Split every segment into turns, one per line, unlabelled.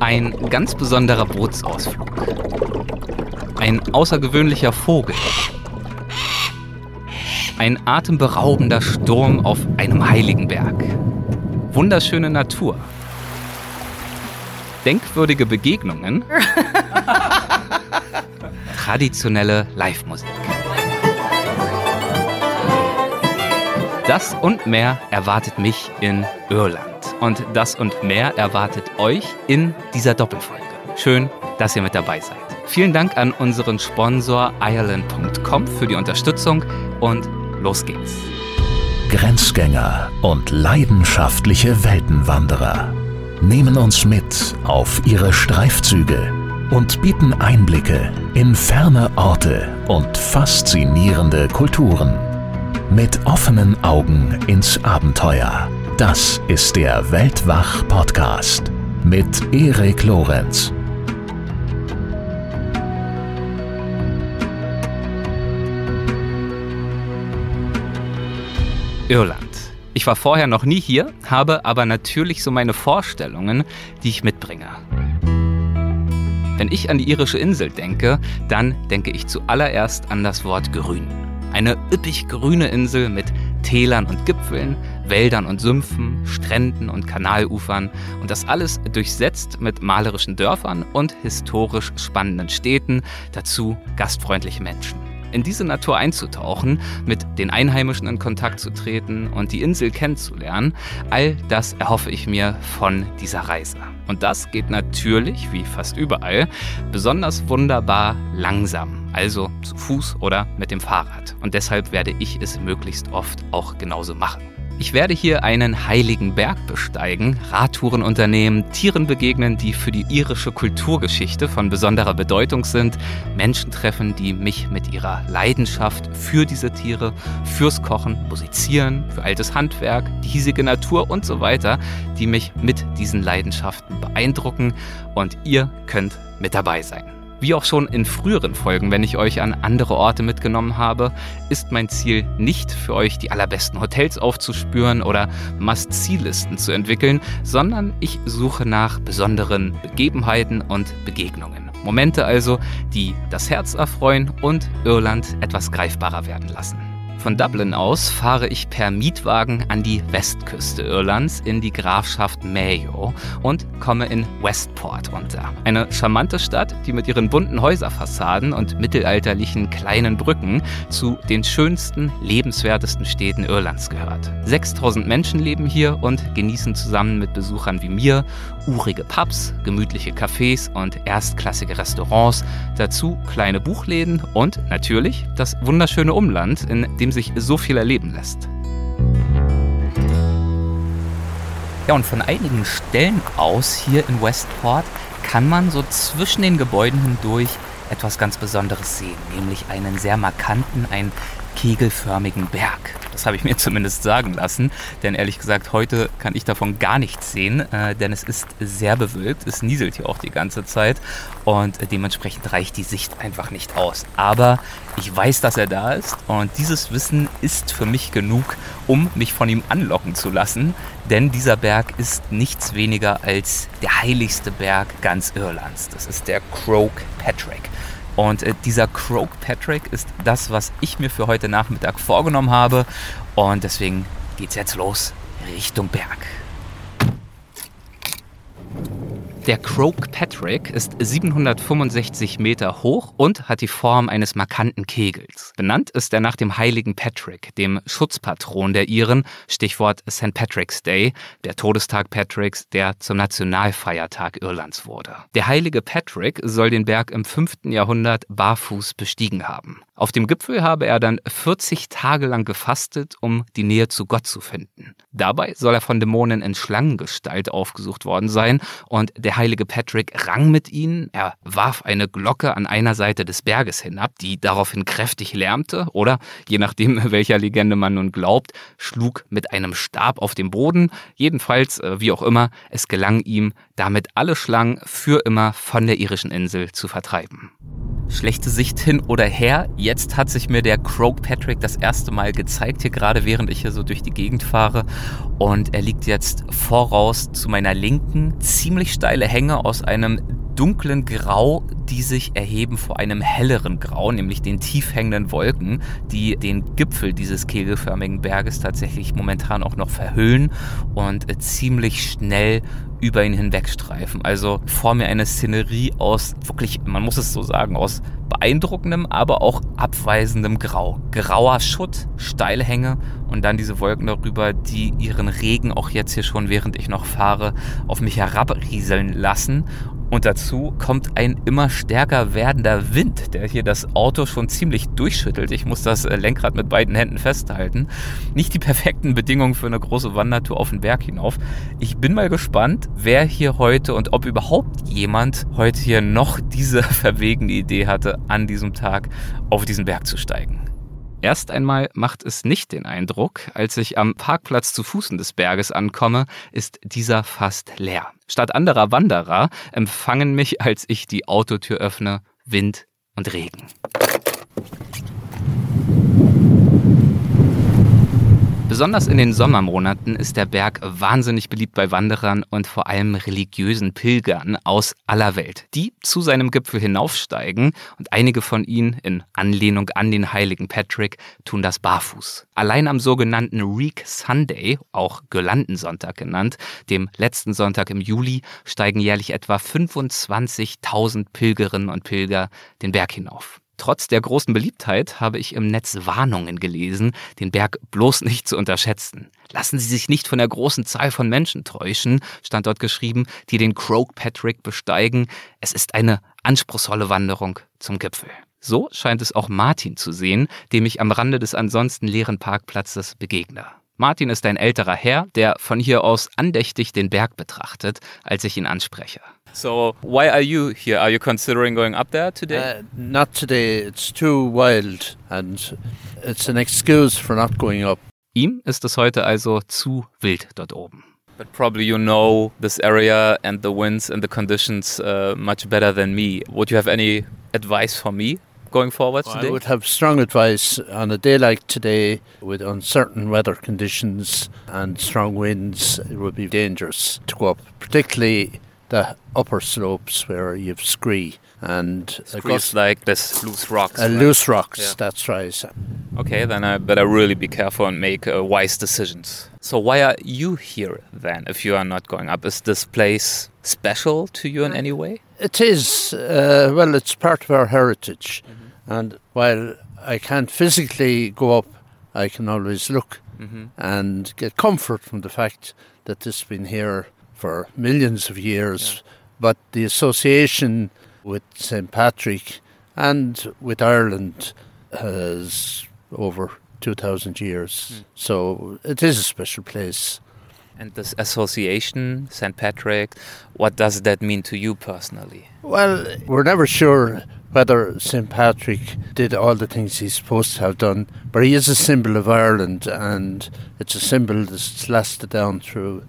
Ein ganz besonderer Bootsausflug. Ein außergewöhnlicher Vogel. Ein atemberaubender Sturm auf einem heiligen Berg. Wunderschöne Natur. Denkwürdige Begegnungen. Traditionelle Live-Musik. Das und mehr erwartet mich in Irland. Und das und mehr erwartet euch in dieser Doppelfolge. Schön, dass ihr mit dabei seid. Vielen Dank an unseren Sponsor Ireland.com für die Unterstützung und los geht's.
Grenzgänger und leidenschaftliche Weltenwanderer nehmen uns mit auf ihre Streifzüge und bieten Einblicke in ferne Orte und faszinierende Kulturen. Mit offenen Augen ins Abenteuer. Das ist der Weltwach-Podcast mit Erik Lorenz.
Irland. Ich war vorher noch nie hier, habe aber natürlich so meine Vorstellungen, die ich mitbringe. Wenn ich an die irische Insel denke, dann denke ich zuallererst an das Wort grün. Eine üppig grüne Insel mit Tälern und Gipfeln, Wäldern und Sümpfen, Stränden und Kanalufern und das alles durchsetzt mit malerischen Dörfern und historisch spannenden Städten, dazu gastfreundliche Menschen in diese Natur einzutauchen, mit den Einheimischen in Kontakt zu treten und die Insel kennenzulernen, all das erhoffe ich mir von dieser Reise. Und das geht natürlich, wie fast überall, besonders wunderbar langsam, also zu Fuß oder mit dem Fahrrad. Und deshalb werde ich es möglichst oft auch genauso machen. Ich werde hier einen heiligen Berg besteigen, Radtouren unternehmen, Tieren begegnen, die für die irische Kulturgeschichte von besonderer Bedeutung sind, Menschen treffen, die mich mit ihrer Leidenschaft für diese Tiere, fürs Kochen, Musizieren, für altes Handwerk, die hiesige Natur und so weiter, die mich mit diesen Leidenschaften beeindrucken und ihr könnt mit dabei sein. Wie auch schon in früheren Folgen, wenn ich euch an andere Orte mitgenommen habe, ist mein Ziel nicht für euch die allerbesten Hotels aufzuspüren oder Must-See-Listen zu entwickeln, sondern ich suche nach besonderen Begebenheiten und Begegnungen. Momente also, die das Herz erfreuen und Irland etwas greifbarer werden lassen. Von Dublin aus fahre ich per Mietwagen an die Westküste Irlands in die Grafschaft Mayo und komme in Westport unter. Eine charmante Stadt, die mit ihren bunten Häuserfassaden und mittelalterlichen kleinen Brücken zu den schönsten, lebenswertesten Städten Irlands gehört. 6000 Menschen leben hier und genießen zusammen mit Besuchern wie mir urige Pubs, gemütliche Cafés und erstklassige Restaurants, dazu kleine Buchläden und natürlich das wunderschöne Umland, in dem sich so viel erleben lässt. Ja, und von einigen Stellen aus hier in Westport kann man so zwischen den Gebäuden hindurch etwas ganz Besonderes sehen, nämlich einen sehr markanten, einen kegelförmigen Berg. Das habe ich mir zumindest sagen lassen, denn ehrlich gesagt, heute kann ich davon gar nichts sehen, äh, denn es ist sehr bewölkt, es nieselt hier auch die ganze Zeit und dementsprechend reicht die Sicht einfach nicht aus. Aber ich weiß, dass er da ist und dieses Wissen ist für mich genug, um mich von ihm anlocken zu lassen, denn dieser Berg ist nichts weniger als der heiligste Berg ganz Irlands. Das ist der Croak Patrick. Und äh, dieser Croak Patrick ist das, was ich mir für heute Nachmittag vorgenommen habe. Und deswegen geht's jetzt los Richtung Berg. Der Croak Patrick ist 765 Meter hoch und hat die Form eines markanten Kegels. Benannt ist er nach dem heiligen Patrick, dem Schutzpatron der Iren, Stichwort St. Patrick's Day, der Todestag Patricks, der zum Nationalfeiertag Irlands wurde. Der heilige Patrick soll den Berg im 5. Jahrhundert barfuß bestiegen haben. Auf dem Gipfel habe er dann 40 Tage lang gefastet, um die Nähe zu Gott zu finden. Dabei soll er von Dämonen in Schlangengestalt aufgesucht worden sein und der heilige Patrick rang mit ihnen. Er warf eine Glocke an einer Seite des Berges hinab, die daraufhin kräftig lärmte oder, je nachdem welcher Legende man nun glaubt, schlug mit einem Stab auf den Boden. Jedenfalls, äh, wie auch immer, es gelang ihm, damit alle Schlangen für immer von der irischen Insel zu vertreiben. Schlechte Sicht hin oder her. Jetzt hat sich mir der Croak Patrick das erste Mal gezeigt, hier gerade während ich hier so durch die Gegend fahre. Und er liegt jetzt voraus zu meiner Linken. Ziemlich steile Hänge aus einem dunklen Grau, die sich erheben vor einem helleren Grau, nämlich den tief hängenden Wolken, die den Gipfel dieses kegelförmigen Berges tatsächlich momentan auch noch verhüllen und äh, ziemlich schnell über ihn hinwegstreifen. Also vor mir eine Szenerie aus wirklich, man muss es so sagen, aus beeindruckendem, aber auch abweisendem Grau. Grauer Schutt, Steilhänge und dann diese Wolken darüber, die ihren Regen auch jetzt hier schon, während ich noch fahre, auf mich herabrieseln lassen und dazu kommt ein immer stärker werdender Wind, der hier das Auto schon ziemlich durchschüttelt. Ich muss das äh, Lenkrad mit beiden Händen festhalten. Nicht die perfekten Bedingungen für eine große Wandertour auf den Berg hinauf. Ich bin mal gespannt, wer hier heute und ob überhaupt jemand heute hier noch diese verwegene Idee hatte, an diesem Tag auf diesen Berg zu steigen. Erst einmal macht es nicht den Eindruck, als ich am Parkplatz zu Fußen des Berges ankomme, ist dieser fast leer. Statt anderer Wanderer empfangen mich, als ich die Autotür öffne, Wind und Regen. Besonders in den Sommermonaten ist der Berg wahnsinnig beliebt bei Wanderern und vor allem religiösen Pilgern aus aller Welt, die zu seinem Gipfel hinaufsteigen und einige von ihnen in Anlehnung an den heiligen Patrick tun das barfuß. Allein am sogenannten Reek Sunday, auch Girlandensonntag genannt, dem letzten Sonntag im Juli, steigen jährlich etwa 25.000 Pilgerinnen und Pilger den Berg hinauf. Trotz der großen Beliebtheit habe ich im Netz Warnungen gelesen, den Berg bloß nicht zu unterschätzen. Lassen Sie sich nicht von der großen Zahl von Menschen täuschen, stand dort geschrieben, die den Croak Patrick besteigen. Es ist eine anspruchsvolle Wanderung zum Gipfel. So scheint es auch Martin zu sehen, dem ich am Rande des ansonsten leeren Parkplatzes begegne. Martin ist ein älterer Herr, der von hier aus andächtig den Berg betrachtet, als ich ihn anspreche. So, why are you here? Are you considering going up there today?
Uh, not today. It's too wild and it's an excuse for not going up.
Ihm ist es heute also zu wild dort oben. But probably you know this area and the winds and the conditions uh, much better than me. Would you have any advice for me going forward
well,
today?
I would have strong advice on a day like today with uncertain weather conditions and strong winds. It would be dangerous to go up, particularly the upper slopes where you've scree and
Screes like this loose rocks.
Uh,
right?
loose rocks,
Yeah.
that's right.
Okay, then I better really be careful and make uh, wise decisions. So why are you here then if you are not going up? Is this place special to you in any way?
It is, uh, well, it's part of our heritage. And while I can't physically go up, I can always look mm-hmm. and get comfort from the fact that this has been here for millions of years. But the association with St. Patrick and with Ireland has over 2,000 years. Hmm. So it is a special place.
And this association, St. Patrick, what does that mean to you personally?
Well, we're never sure whether St. Patrick did all the things he's supposed to have done, but he is a symbol of Ireland and it's a symbol that's lasted down through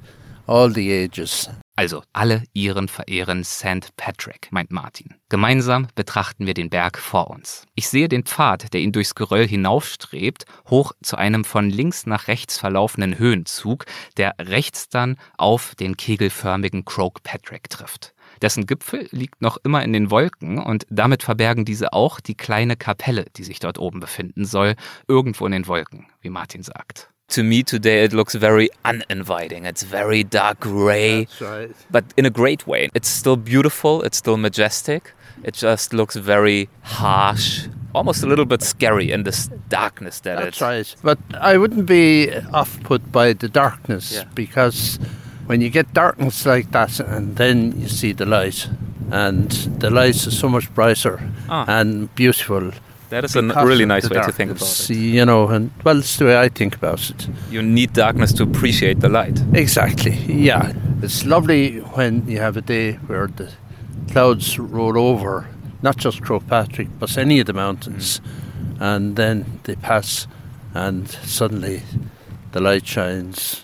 all the ages.
Also, alle Iren verehren St. Patrick, meint Martin. Gemeinsam betrachten wir den Berg vor uns. Ich sehe den Pfad, der ihn durchs Geröll hinaufstrebt, hoch zu einem von links nach rechts verlaufenden Höhenzug, der rechts dann auf den kegelförmigen Croak Patrick trifft. Dessen Gipfel liegt noch immer in den Wolken und damit verbergen diese auch die kleine Kapelle, die sich dort oben befinden soll, irgendwo in den Wolken, wie Martin sagt. To me today it looks very uninviting. It's very dark gray.
right.
but in a great way. It's still beautiful, it's still majestic. It just looks very harsh, almost a little bit scary in this darkness that
That's
it's.
right. But I wouldn't be off put by the darkness
Yeah.
because when you get darkness like that and then you see the light, and the light is so much brighter
Ah.
and beautiful.
That is a really nice way to think about it.
You know, and well, it's the way I think about it.
You need darkness to appreciate the light.
Exactly. Yeah, it's lovely when you have a day where the clouds roll over, not just Croagh Patrick, but any of the mountains, and then they pass, and suddenly the light shines,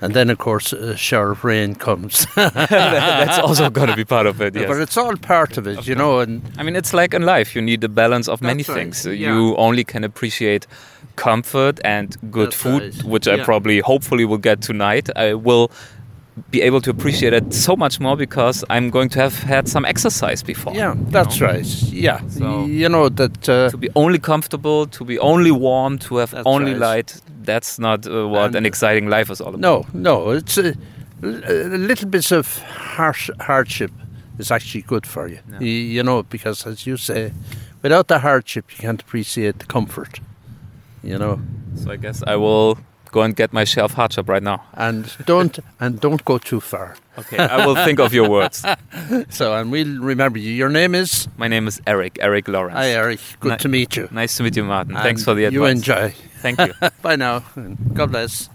And then, of course, a shower of rain comes.
That's also going to be part of it. Yes.
But it's all part of it, you know. And
I mean, it's like in life. You need the balance of many
right,
things.
yeah.
You only can appreciate comfort and good
That's
food,
right,
which I probably, hopefully, will get tonight. I will be able to appreciate it so much more because I'm going to have had some exercise before.
yeah, that's right. Yeah,
So-
you know that. Uh,
To be only comfortable, to be only warm, to have only
right.
light, that's not uh, what
And-
an exciting life is all about.
no, no, it's a, a little bit of harsh hardship is actually good for you.
No.
You, you know, because as you say, without the hardship, you can't appreciate the comfort. You know,
So I guess I will go and get myself hardship right now.
and don't and don't go too far.
Okay, I will think of your words.
So, and we'll remember you. Your name is.
My name is Eric, Eric Lawrence.
Hi, Eric. Good
Ni-
to meet you.
Nice to meet you, Martin. Thanks for the advice.
You enjoy.
Thank you.
Bye now. God bless.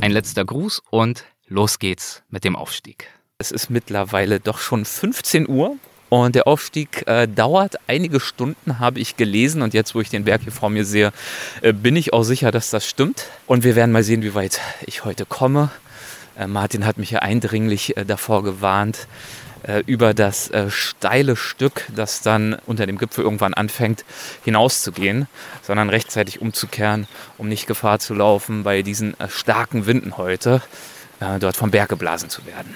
Ein letzter Gruß und los geht's mit dem Aufstieg. Es ist mittlerweile doch schon 15 Uhr und der Aufstieg äh, dauert einige Stunden, habe ich gelesen. Und jetzt, wo ich den Berg hier vor mir sehe, äh, bin ich auch sicher, dass das stimmt. Und wir werden mal sehen, wie weit ich heute komme. Äh, Martin hat mich ja eindringlich äh, davor gewarnt, äh, über das äh, steile Stück, das dann unter dem Gipfel irgendwann anfängt, hinauszugehen, sondern rechtzeitig umzukehren, um nicht Gefahr zu laufen, bei diesen äh, starken Winden heute äh, dort vom Berg geblasen zu werden.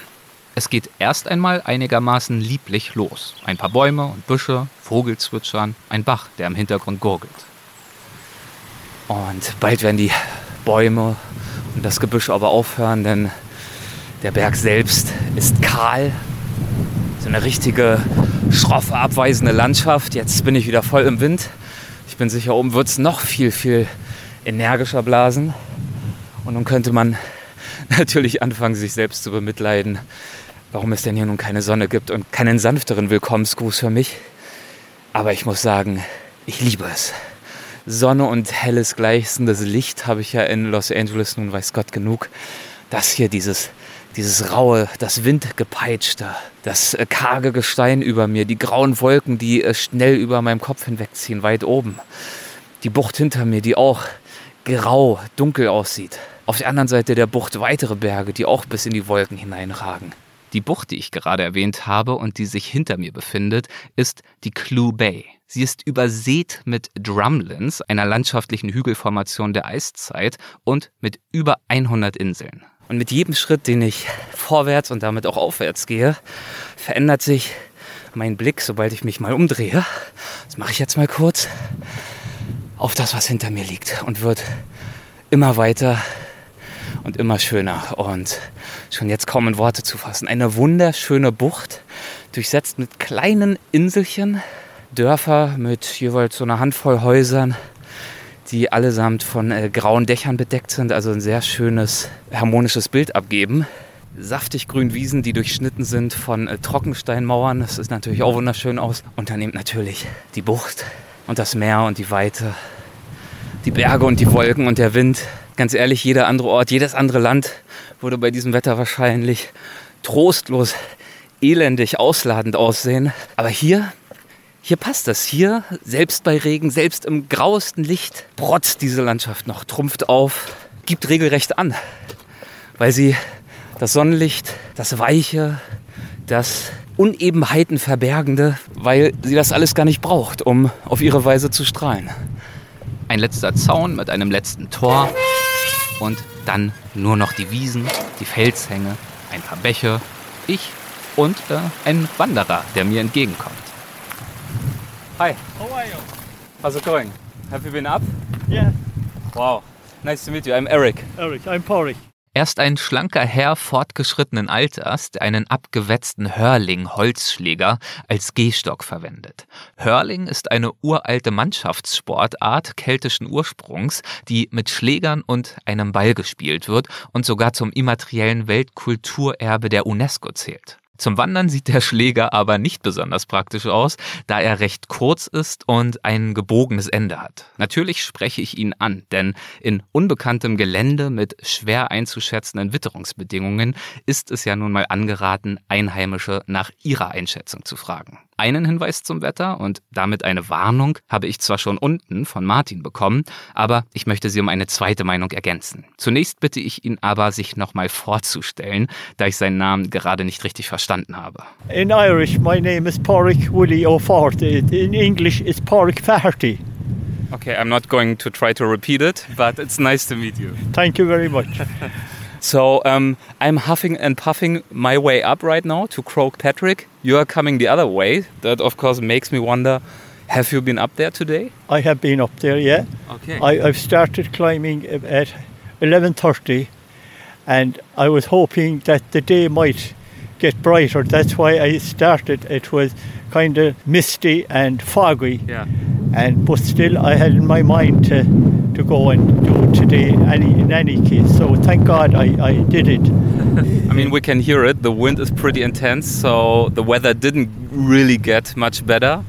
Es geht erst einmal einigermaßen lieblich los. Ein paar Bäume und Büsche, Vogelzwitschern, ein Bach, der im Hintergrund gurgelt. Und bald werden die Bäume und das Gebüsch aber aufhören, denn der Berg selbst ist kahl. So eine richtige, schroffe, abweisende Landschaft. Jetzt bin ich wieder voll im Wind. Ich bin sicher, oben wird es noch viel, viel energischer blasen. Und nun könnte man natürlich anfangen, sich selbst zu bemitleiden, warum es denn hier nun keine Sonne gibt und keinen sanfteren Willkommensgruß für mich. Aber ich muss sagen, ich liebe es. Sonne und helles, gleißendes Licht habe ich ja in Los Angeles, nun weiß Gott genug. Das hier, dieses, dieses raue, das windgepeitschte, das äh, karge Gestein über mir, die grauen Wolken, die äh, schnell über meinem Kopf hinwegziehen, weit oben. Die Bucht hinter mir, die auch grau, dunkel aussieht. Auf der anderen Seite der Bucht weitere Berge, die auch bis in die Wolken hineinragen. Die Bucht, die ich gerade erwähnt habe und die sich hinter mir befindet, ist die Clue Bay. Sie ist übersät mit Drumlins, einer landschaftlichen Hügelformation der Eiszeit und mit über 100 Inseln. Und mit jedem Schritt, den ich vorwärts und damit auch aufwärts gehe, verändert sich mein Blick, sobald ich mich mal umdrehe. Das mache ich jetzt mal kurz auf das, was hinter mir liegt und wird immer weiter und immer schöner und schon jetzt kaum in Worte zu fassen. Eine wunderschöne Bucht, durchsetzt mit kleinen Inselchen, Dörfer mit jeweils so einer Handvoll Häusern, die allesamt von äh, grauen Dächern bedeckt sind, also ein sehr schönes, harmonisches Bild abgeben. Saftig grün Wiesen, die durchschnitten sind von äh, Trockensteinmauern. Das sieht natürlich auch wunderschön aus. Und dann eben natürlich die Bucht und das Meer und die Weite die Berge und die Wolken und der Wind. Ganz ehrlich, jeder andere Ort, jedes andere Land würde bei diesem Wetter wahrscheinlich trostlos, elendig, ausladend aussehen. Aber hier, hier passt das. Hier, selbst bei Regen, selbst im grauesten Licht, protzt diese Landschaft noch, trumpft auf, gibt regelrecht an. Weil sie das Sonnenlicht, das Weiche, das Unebenheiten verbergende, weil sie das alles gar nicht braucht, um auf ihre Weise zu strahlen. Ein letzter Zaun mit einem letzten Tor und dann nur noch die Wiesen, die Felshänge, ein paar Bäche, ich und äh, ein Wanderer, der mir entgegenkommt. Hi,
How are you?
how's it going? Have you been up?
Yeah,
Wow, nice to meet you. I'm Eric.
Eric, I'm Pauri.
Er ist ein schlanker Herr fortgeschrittenen Alters, der einen abgewetzten Hurling-Holzschläger als Gehstock verwendet. Hurling ist eine uralte Mannschaftssportart keltischen Ursprungs, die mit Schlägern und einem Ball gespielt wird und sogar zum immateriellen Weltkulturerbe der UNESCO zählt. Zum Wandern sieht der Schläger aber nicht besonders praktisch aus, da er recht kurz ist und ein gebogenes Ende hat. Natürlich spreche ich ihn an, denn in unbekanntem Gelände mit schwer einzuschätzenden Witterungsbedingungen ist es ja nun mal angeraten, Einheimische nach ihrer Einschätzung zu fragen. Einen Hinweis zum Wetter und damit eine Warnung habe ich zwar schon unten von Martin bekommen, aber ich möchte sie um eine zweite Meinung ergänzen. Zunächst bitte ich ihn aber, sich nochmal vorzustellen, da ich seinen Namen gerade nicht richtig verstanden habe.
In Irish, my name is Porrick Willie O'Farty. In English, it's Porrick Faherty.
Okay, I'm not going to try to repeat it, but it's nice to meet you.
Thank you very much.
So um, I'm huffing and puffing my way up right now to Croak Patrick. You are coming the other way. That, of course, makes me wonder have you been up there today?
I have been up there, yeah.
Okay.
I, I've started climbing at 11.30 and I was hoping that the day might get brighter. That's why I started. It was kind of misty and foggy.
yeah.
and but still I had in my mind to to go and do it today any in any case. So thank God I, I did it.
I mean, we can hear it. The wind is pretty intense, so the weather didn't really get much better.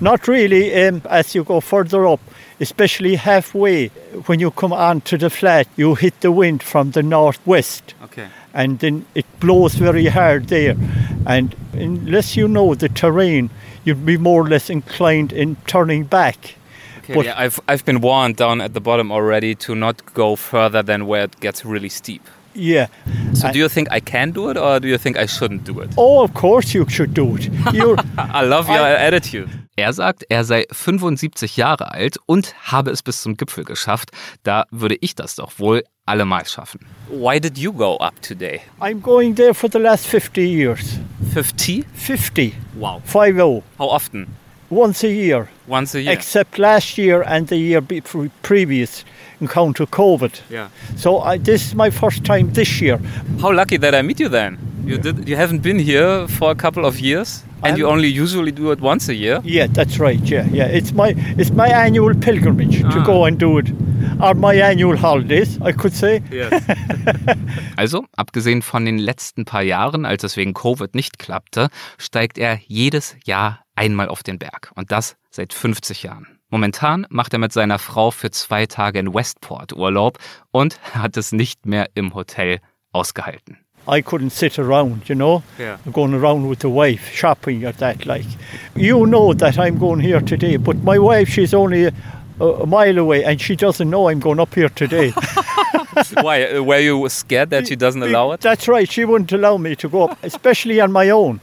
Not really um, as you go further up, especially halfway when you come onto the flat, you hit the wind from the northwest.
Okay.
And then it blows very hard there. And unless you know the terrain, you'd be more or less inclined in turning back.
Okay,
But-
yeah, I've, I've been warned down at the bottom already to not go further than where it gets really steep.
Yeah.
So,
I-
do you think I can do it or do you think I shouldn't do it?
Oh, of course you should do it. You're,
I love your
I-
attitude. Er sagt, er sei 75 Jahre alt und habe es bis zum Gipfel geschafft. Da würde ich das doch wohl allemal schaffen. Why did you go up today?
I'm going there for the last 50 years.
50?
50.
Wow.
50.
How often?
Once a year.
Once a year.
Except last year and the year previous encounter COVID.
yeah.
So I, this is my first time this year.
How lucky that I meet you then. You did. You haven't been here for a couple of years, and you
I'm-
only usually do it once a year.
Yeah, that's right. Yeah, yeah. It's my it's my annual pilgrimage to
Ah.
go and do it, or my annual holidays, I could say.
Also, abgesehen von den letzten paar Jahren, als es wegen Covid nicht klappte, steigt er jedes Jahr einmal auf den Berg. Und das seit 50 Jahren. Momentan macht er mit seiner Frau für zwei Tage in Westport Urlaub und hat es nicht mehr im Hotel ausgehalten.
I couldn't sit around, you know,
Yeah.
going around with the wife shopping or that. Like, you know that I'm going here today, but my wife, she's only a, a mile away, and she doesn't know I'm going up here today.
Why? Uh, Were you scared that she doesn't allow it?
That's right. She wouldn't allow me to go up, especially on my own.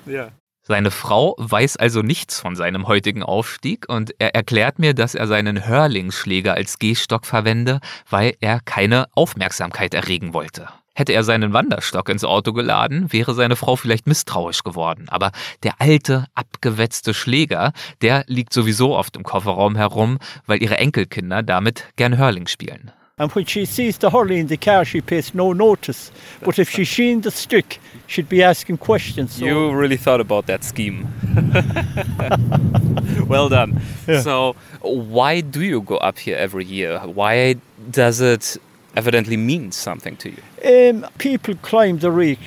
Seine Frau weiß also nichts von seinem heutigen Aufstieg und er erklärt mir, dass er seinen Hörlingschläger als Gehstock verwende, weil er keine Aufmerksamkeit erregen wollte. Hätte er seinen Wanderstock ins Auto geladen, wäre seine Frau vielleicht misstrauisch geworden. Aber der alte, abgewetzte Schläger, der liegt sowieso oft im Kofferraum herum, weil ihre Enkelkinder damit gern Hörling spielen.
And when she sees the hurley in the car, she pays no notice. But if she's seen the stick, she'd be asking questions. So
You really thought about that scheme. well done.
Yeah.
So, why do you go up here every year? Why does it evidently mean something to you?
Um, people climb the reek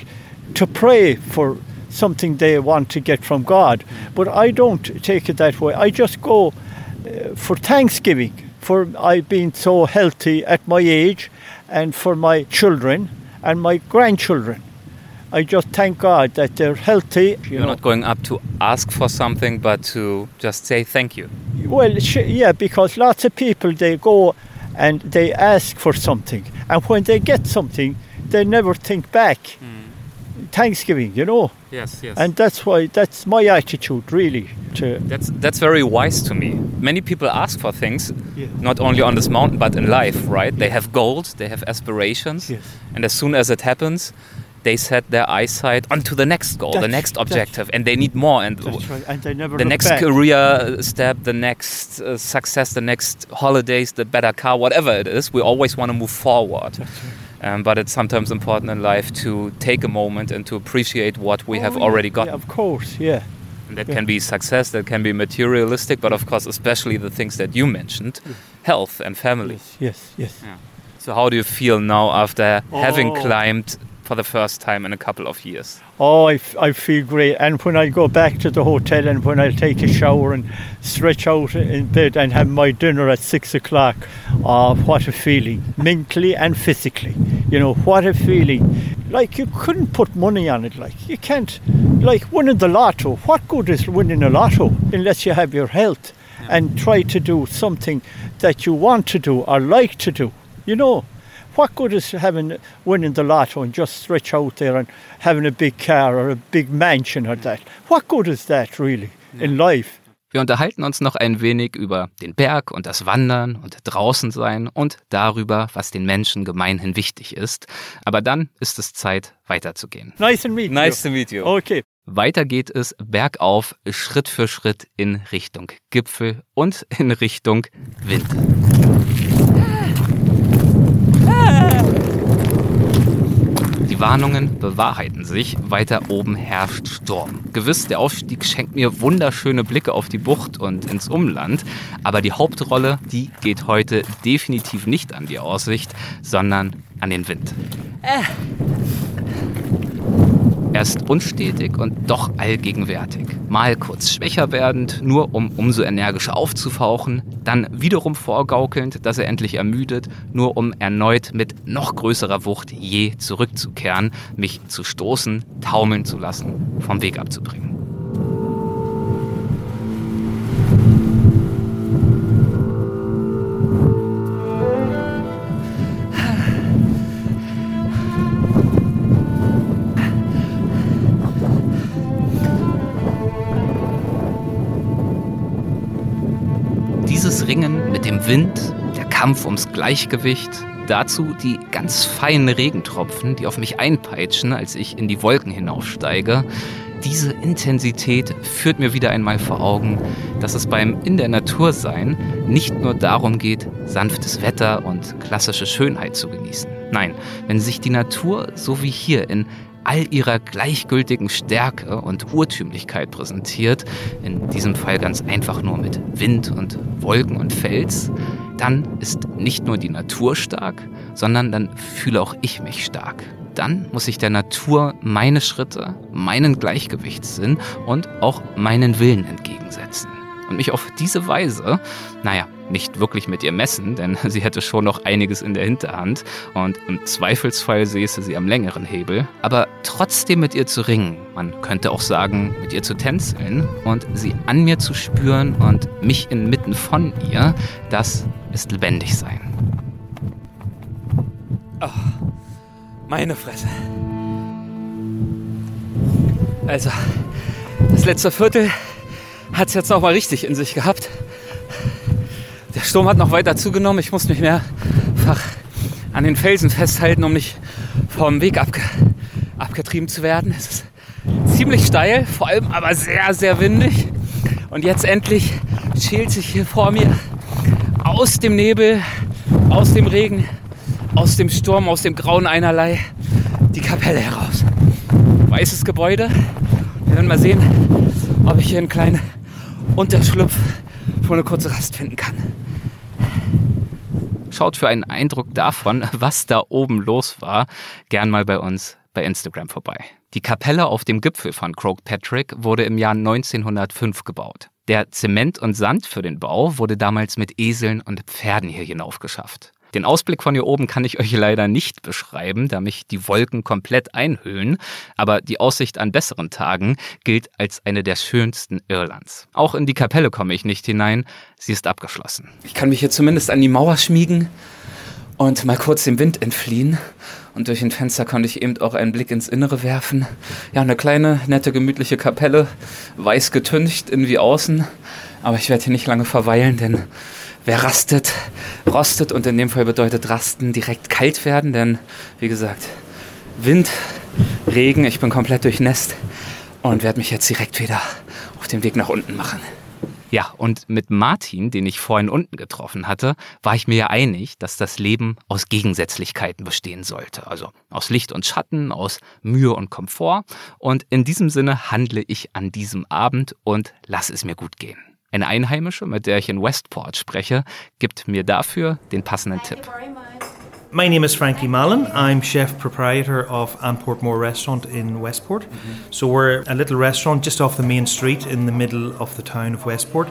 to pray for something they want to get from God, but I don't take it that way. I just go uh, for Thanksgiving for I've been so healthy at my age, and for my children and my grandchildren. I just thank God that they're healthy. You
You're
know.
not going up to ask for something, but to just say thank you.
Well, yeah, because lots of people they go and they ask for something, and when they get something, they never think back. Mm. Thanksgiving, you know,
Yes, yes.
and that's why that's my attitude really. To
that's that's very wise to me. Many people ask for things,
Yeah.
not only on this mountain but in life, right? They have goals, they have aspirations,
Yes.
and as soon as it happens, they set their eyesight onto the next goal, the next objective, and they need more. And
that's right, and they never
the next
back.
career step, the next uh, success, the next holidays, the better car, whatever it is, we always want to move forward. Um, but it's sometimes important in life to take a moment and to appreciate what we have
Oh,
already
yeah, of course, yeah.
And that
Yeah.
can be success, that can be materialistic, but of course, especially the things that you mentioned health and family.
Yes, yes, yes.
So, how do you feel now after having
Oh.
climbed for the first time in a couple of years?
Oh, I, f- I feel great. And when I go back to the hotel and when I take a shower and stretch out in bed and have my dinner at six o'clock, oh, what a feeling, mentally and physically. You know, what a feeling. like you couldn't put money on it. Like you can't, like winning the lotto. What good is winning a lotto unless you have your health and try to do something that you want to do or like to do? You know, what good is having winning the lotto and just stretch out there and having a big car or a big mansion or that? What good is that really in life?
Wir unterhalten uns noch ein wenig über den Berg und das Wandern und draußen sein und darüber, was den Menschen gemeinhin wichtig ist. Aber dann ist es Zeit, weiterzugehen.
Nice to meet
Nice
you.
to meet you.
Okay.
Weiter geht es bergauf, Schritt für Schritt in Richtung Gipfel und in Richtung Wind. Die Warnungen bewahrheiten sich. Weiter oben herrscht Sturm. Gewiss, der Aufstieg schenkt mir wunderschöne Blicke auf die Bucht und ins Umland. Aber die Hauptrolle, die geht heute definitiv nicht an die Aussicht, sondern an den Wind. Er ist unstetig und doch allgegenwärtig. Mal kurz schwächer werdend, nur um umso energischer aufzufauchen, dann wiederum vorgaukelnd, dass er endlich ermüdet, nur um erneut mit noch größerer Wucht je zurückzukehren, mich zu stoßen, taumeln zu lassen, vom Weg abzubringen. Wind, der Kampf ums Gleichgewicht, dazu die ganz feinen Regentropfen, die auf mich einpeitschen, als ich in die Wolken hinaufsteige. Diese Intensität führt mir wieder einmal vor Augen, dass es beim In der Natur sein nicht nur darum geht, sanftes Wetter und klassische Schönheit zu genießen. Nein, wenn sich die Natur so wie hier in all ihrer gleichgültigen Stärke und Urtümlichkeit präsentiert, in diesem Fall ganz einfach nur mit Wind und Wolken und Fels, dann ist nicht nur die Natur stark, sondern dann fühle auch ich mich stark. Dann muss ich der Natur meine Schritte, meinen Gleichgewichtssinn und auch meinen Willen entgegensetzen. Und mich auf diese Weise, naja, nicht wirklich mit ihr messen, denn sie hätte schon noch einiges in der Hinterhand und im Zweifelsfall säße sie am längeren Hebel, aber trotzdem mit ihr zu ringen, man könnte auch sagen, mit ihr zu tänzeln und sie an mir zu spüren und mich inmitten von ihr, das ist lebendig sein. Oh, meine Fresse. Also, das letzte Viertel hat es jetzt noch mal richtig in sich gehabt. Der Sturm hat noch weiter zugenommen. Ich muss mich mehrfach an den Felsen festhalten, um nicht vom Weg abge abgetrieben zu werden. Es ist ziemlich steil, vor allem aber sehr, sehr windig. Und jetzt endlich schält sich hier vor mir aus dem Nebel, aus dem Regen, aus dem Sturm, aus dem Grauen einerlei die Kapelle heraus. Weißes Gebäude. Wir werden mal sehen, ob ich hier einen kleinen Unterschlupf für eine kurze Rast finden kann. Schaut für einen Eindruck davon, was da oben los war, gern mal bei uns bei Instagram vorbei. Die Kapelle auf dem Gipfel von Croagh Patrick wurde im Jahr 1905 gebaut. Der Zement und Sand für den Bau wurde damals mit Eseln und Pferden hier hinaufgeschafft. Den Ausblick von hier oben kann ich euch leider nicht beschreiben, da mich die Wolken komplett einhüllen, aber die Aussicht an besseren Tagen gilt als eine der schönsten Irlands. Auch in die Kapelle komme ich nicht hinein, sie ist abgeschlossen. Ich kann mich hier zumindest an die Mauer schmiegen und mal kurz dem Wind entfliehen. Und durch ein Fenster konnte ich eben auch einen Blick ins Innere werfen. Ja, eine kleine, nette, gemütliche Kapelle, weiß getüncht, innen wie außen. Aber ich werde hier nicht lange verweilen, denn wer rastet, rostet und in dem Fall bedeutet rasten direkt kalt werden, denn wie gesagt, Wind, Regen, ich bin komplett durchnässt und werde mich jetzt direkt wieder auf den Weg nach unten machen. Ja, und mit Martin, den ich vorhin unten getroffen hatte, war ich mir ja einig, dass das Leben aus Gegensätzlichkeiten bestehen sollte. Also aus Licht und Schatten, aus Mühe und Komfort. Und in diesem Sinne handle ich an diesem Abend und lasse es mir gut gehen. Eine Einheimische, mit der ich in Westport spreche, gibt mir dafür den passenden Tipp.
My name is Frankie Mallon. I'm chef proprietor of Ann Portmore Restaurant in Westport. So we're a little restaurant just off the main street in the middle of the town of Westport.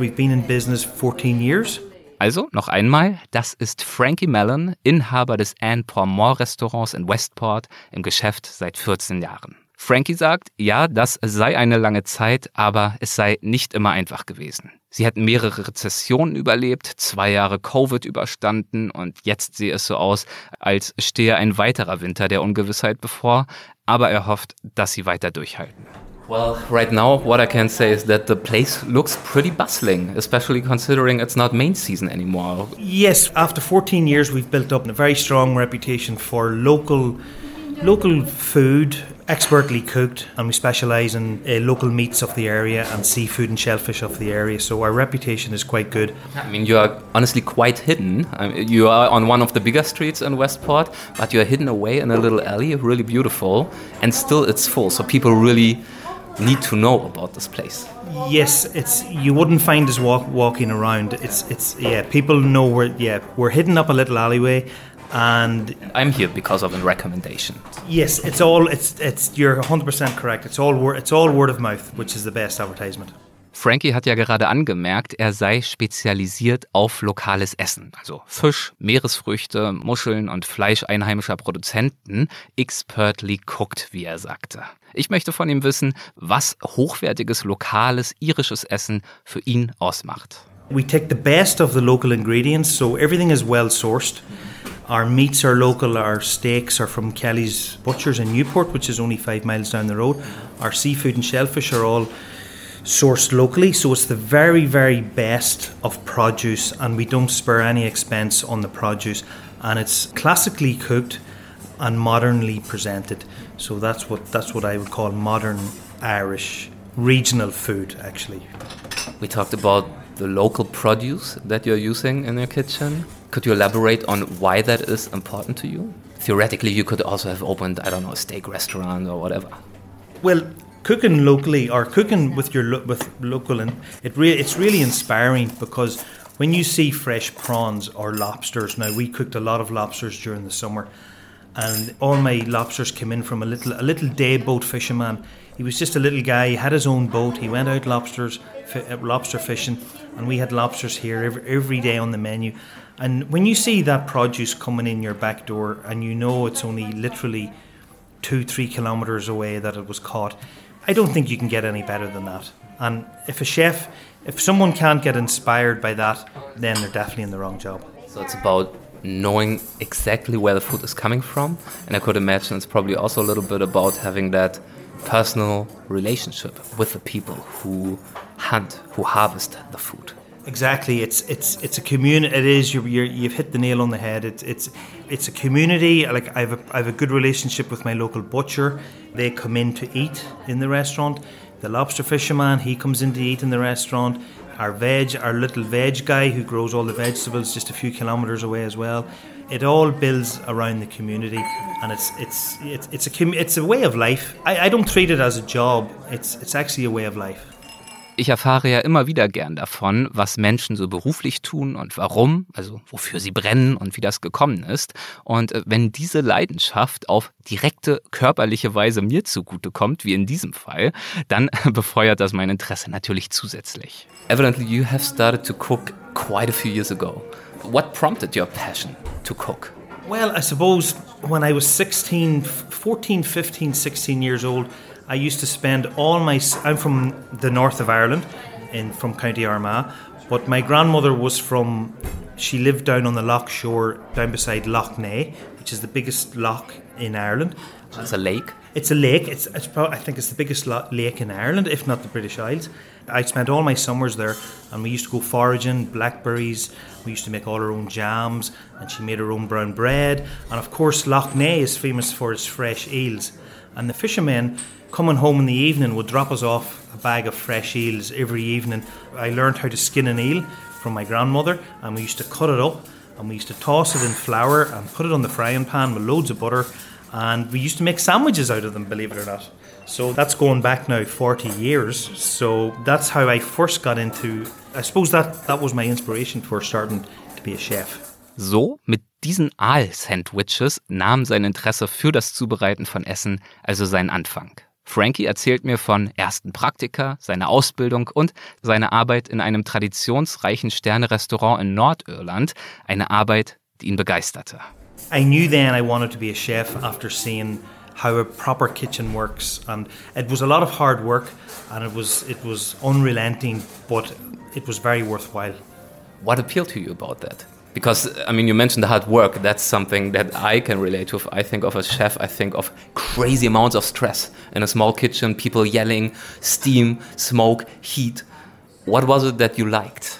We've been in business 14 years.
Also noch einmal, das ist Frankie Mellon, Inhaber des Anne Pourmore Restaurants in Westport, im Geschäft seit 14 Jahren. Frankie sagt, ja, das sei eine lange Zeit, aber es sei nicht immer einfach gewesen. Sie hätten mehrere Rezessionen überlebt, zwei Jahre Covid überstanden und jetzt sehe es so aus, als stehe ein weiterer Winter der Ungewissheit bevor, aber er hofft, dass sie weiter durchhalten. Well, right now, what I can say is that the place looks pretty bustling, especially considering it's not main season anymore.
Yes, after 14 years, we've built up a very strong reputation for local, local food, expertly cooked, and we specialise in uh, local meats of the area and seafood and shellfish of the area. So our reputation is quite good.
I mean, you are honestly quite hidden. I mean, you are on one of the bigger streets in Westport, but you are hidden away in a little alley, really beautiful, and still it's full. So people really need to know about this place.
Yes, it's you wouldn't find us walk, walking around. It's it's yeah, people know we're yeah we're hidden up a little alleyway, and
I'm here because of a recommendation.
Yes, it's all it's it's you're 100% correct. It's all word it's all word of mouth, which is the best advertisement.
Frankie hat ja gerade angemerkt, er sei spezialisiert auf lokales Essen, also Fisch, Meeresfrüchte, Muscheln und Fleisch einheimischer Produzenten, expertly cooked, wie er sagte. Ich möchte von ihm wissen, was hochwertiges lokales irisches Essen für ihn ausmacht.
We take the best of the local ingredients, so everything is well sourced. Our meats are local, our steaks are from Kelly's Butchers in Newport, which is only five miles down the road. Our seafood and shellfish are all sourced locally, so it's the very, very best of produce, and we don't spare any expense on the produce. And it's classically cooked and modernly presented. So that's what that's what I would call modern Irish regional food, actually.
We talked about the local produce that you're using in your kitchen. Could you elaborate on why that is important to you? Theoretically, you could also have opened, I don't know, a steak restaurant or whatever.
Well, cooking locally or cooking with your lo- with local and it re- it's really inspiring because when you see fresh prawns or lobsters now we cooked a lot of lobsters during the summer and all my lobsters came in from a little a little day boat fisherman he was just a little guy he had his own boat he went out lobsters lobster fishing and we had lobsters here every, every day on the menu and when you see that produce coming in your back door and you know it's only literally two three kilometers away that it was caught I don't think you can get any better than that. And if a chef, if someone can't get inspired by that, then they're definitely in the wrong job.
So it's about knowing exactly where the food is coming from. And I could imagine it's probably also a little bit about having that personal relationship with the people who hunt, who harvest the food.
Exactly, it's it's it's a community. It is you're, you've hit the nail on the head. It's it's it's a community. Like I have a, I have a good relationship with my local butcher. They come in to eat in the restaurant. The lobster fisherman he comes in to eat in the restaurant. Our veg, our little veg guy who grows all the vegetables just a few kilometers away as well. It all builds around the community, and it's it's it's it's a it's a way of life. I, I don't treat it as a job. It's it's actually a way of life.
Ich erfahre ja immer wieder gern davon, was Menschen so beruflich tun und warum, also wofür sie brennen und wie das gekommen ist. Und äh, wenn diese Leidenschaft auf direkte körperliche Weise mir zugutekommt, wie in diesem Fall, dann befeuert das mein Interesse natürlich zusätzlich. Evidently you have started to cook quite a few years ago. What prompted your passion to cook?
Well, I suppose when I was 16, 14, 15, 16 years old, I used to spend all my. I'm from the north of Ireland, in from County Armagh, but my grandmother was from. She lived down on the loch shore, down beside Loch Ney, which is the biggest loch in Ireland.
It's a lake.
It's a lake. It's, it's probably, I think it's the biggest lo- lake in Ireland, if not the British Isles. I spent all my summers there, and we used to go foraging, blackberries. We used to make all our own jams, and she made her own brown bread. And of course, Loch Ney is famous for its fresh eels. And the fishermen coming home in the evening would drop us off a bag of fresh eels every evening. I learned how to skin an eel from my grandmother, and we used to cut it up and we used to toss it in flour and put it on the frying pan with loads of butter. And we used to make sandwiches out of them, believe it or not. So that's going back now 40 years. So that's how I first got into. I suppose that that was my inspiration for starting to be a chef.
So, mit diesen Aal-Sandwiches nahm sein Interesse für das Zubereiten von Essen also seinen Anfang. Frankie erzählt mir von ersten Praktika, seiner Ausbildung und seiner Arbeit in einem traditionsreichen Sternerestaurant in Nordirland, eine Arbeit, die ihn begeisterte.
I knew then I wanted to be a chef after seeing how a proper kitchen works and it was a lot of hard work and it was it was unrelenting but it was very worthwhile.
What appealed to you about that? Because, I mean, you mentioned the hard work. That's something that I can relate to. I think of a chef, I think of crazy amounts of stress in a small kitchen, people yelling, steam, smoke, heat. What was it that you liked?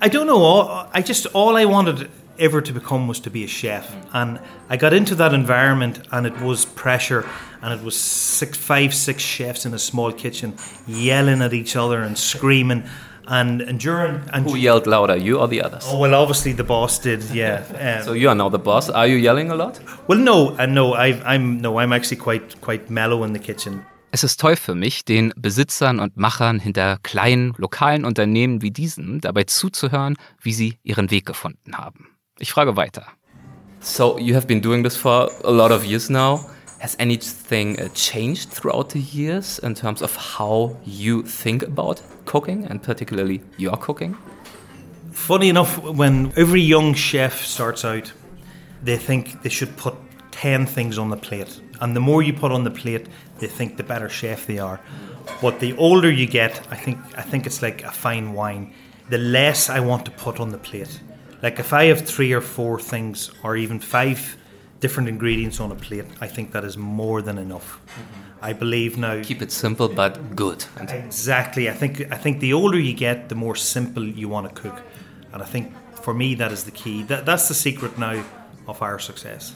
I don't know. I just, all I wanted ever to become was to be a chef. And I got into that environment and it was pressure and it was six, five, six chefs in a small kitchen yelling at each other and screaming. And, and during and
Who yelled louder, you or the others?
Oh well, obviously the boss did, yeah. Um,
So you are now the boss. Are you yelling a lot?
well, no, uh, no, I, I'm no, I'm actually quite quite mellow in the kitchen.
Es ist toll für mich, den Besitzern und Machern hinter kleinen, lokalen Unternehmen wie diesem dabei zuzuhören, wie sie ihren Weg gefunden haben. Ich frage weiter. So, you have been doing this for a lot of years now. Has anything uh, changed throughout the years in terms of how you think about cooking and particularly your cooking?
Funny enough, when every young chef starts out, they think they should put 10 things on the plate. And the more you put on the plate, they think the better chef they are. But the older you get, I think I think it's like a fine wine. The less I want to put on the plate. Like if I have three or four things or even five different ingredients on a plate, I think that is more than enough. Mm-hmm. I believe now
Keep it simple but good.
Exactly. I think I think the older you get, the more simple you want to cook, and I think for me that is the key. That, that's the secret now of our success.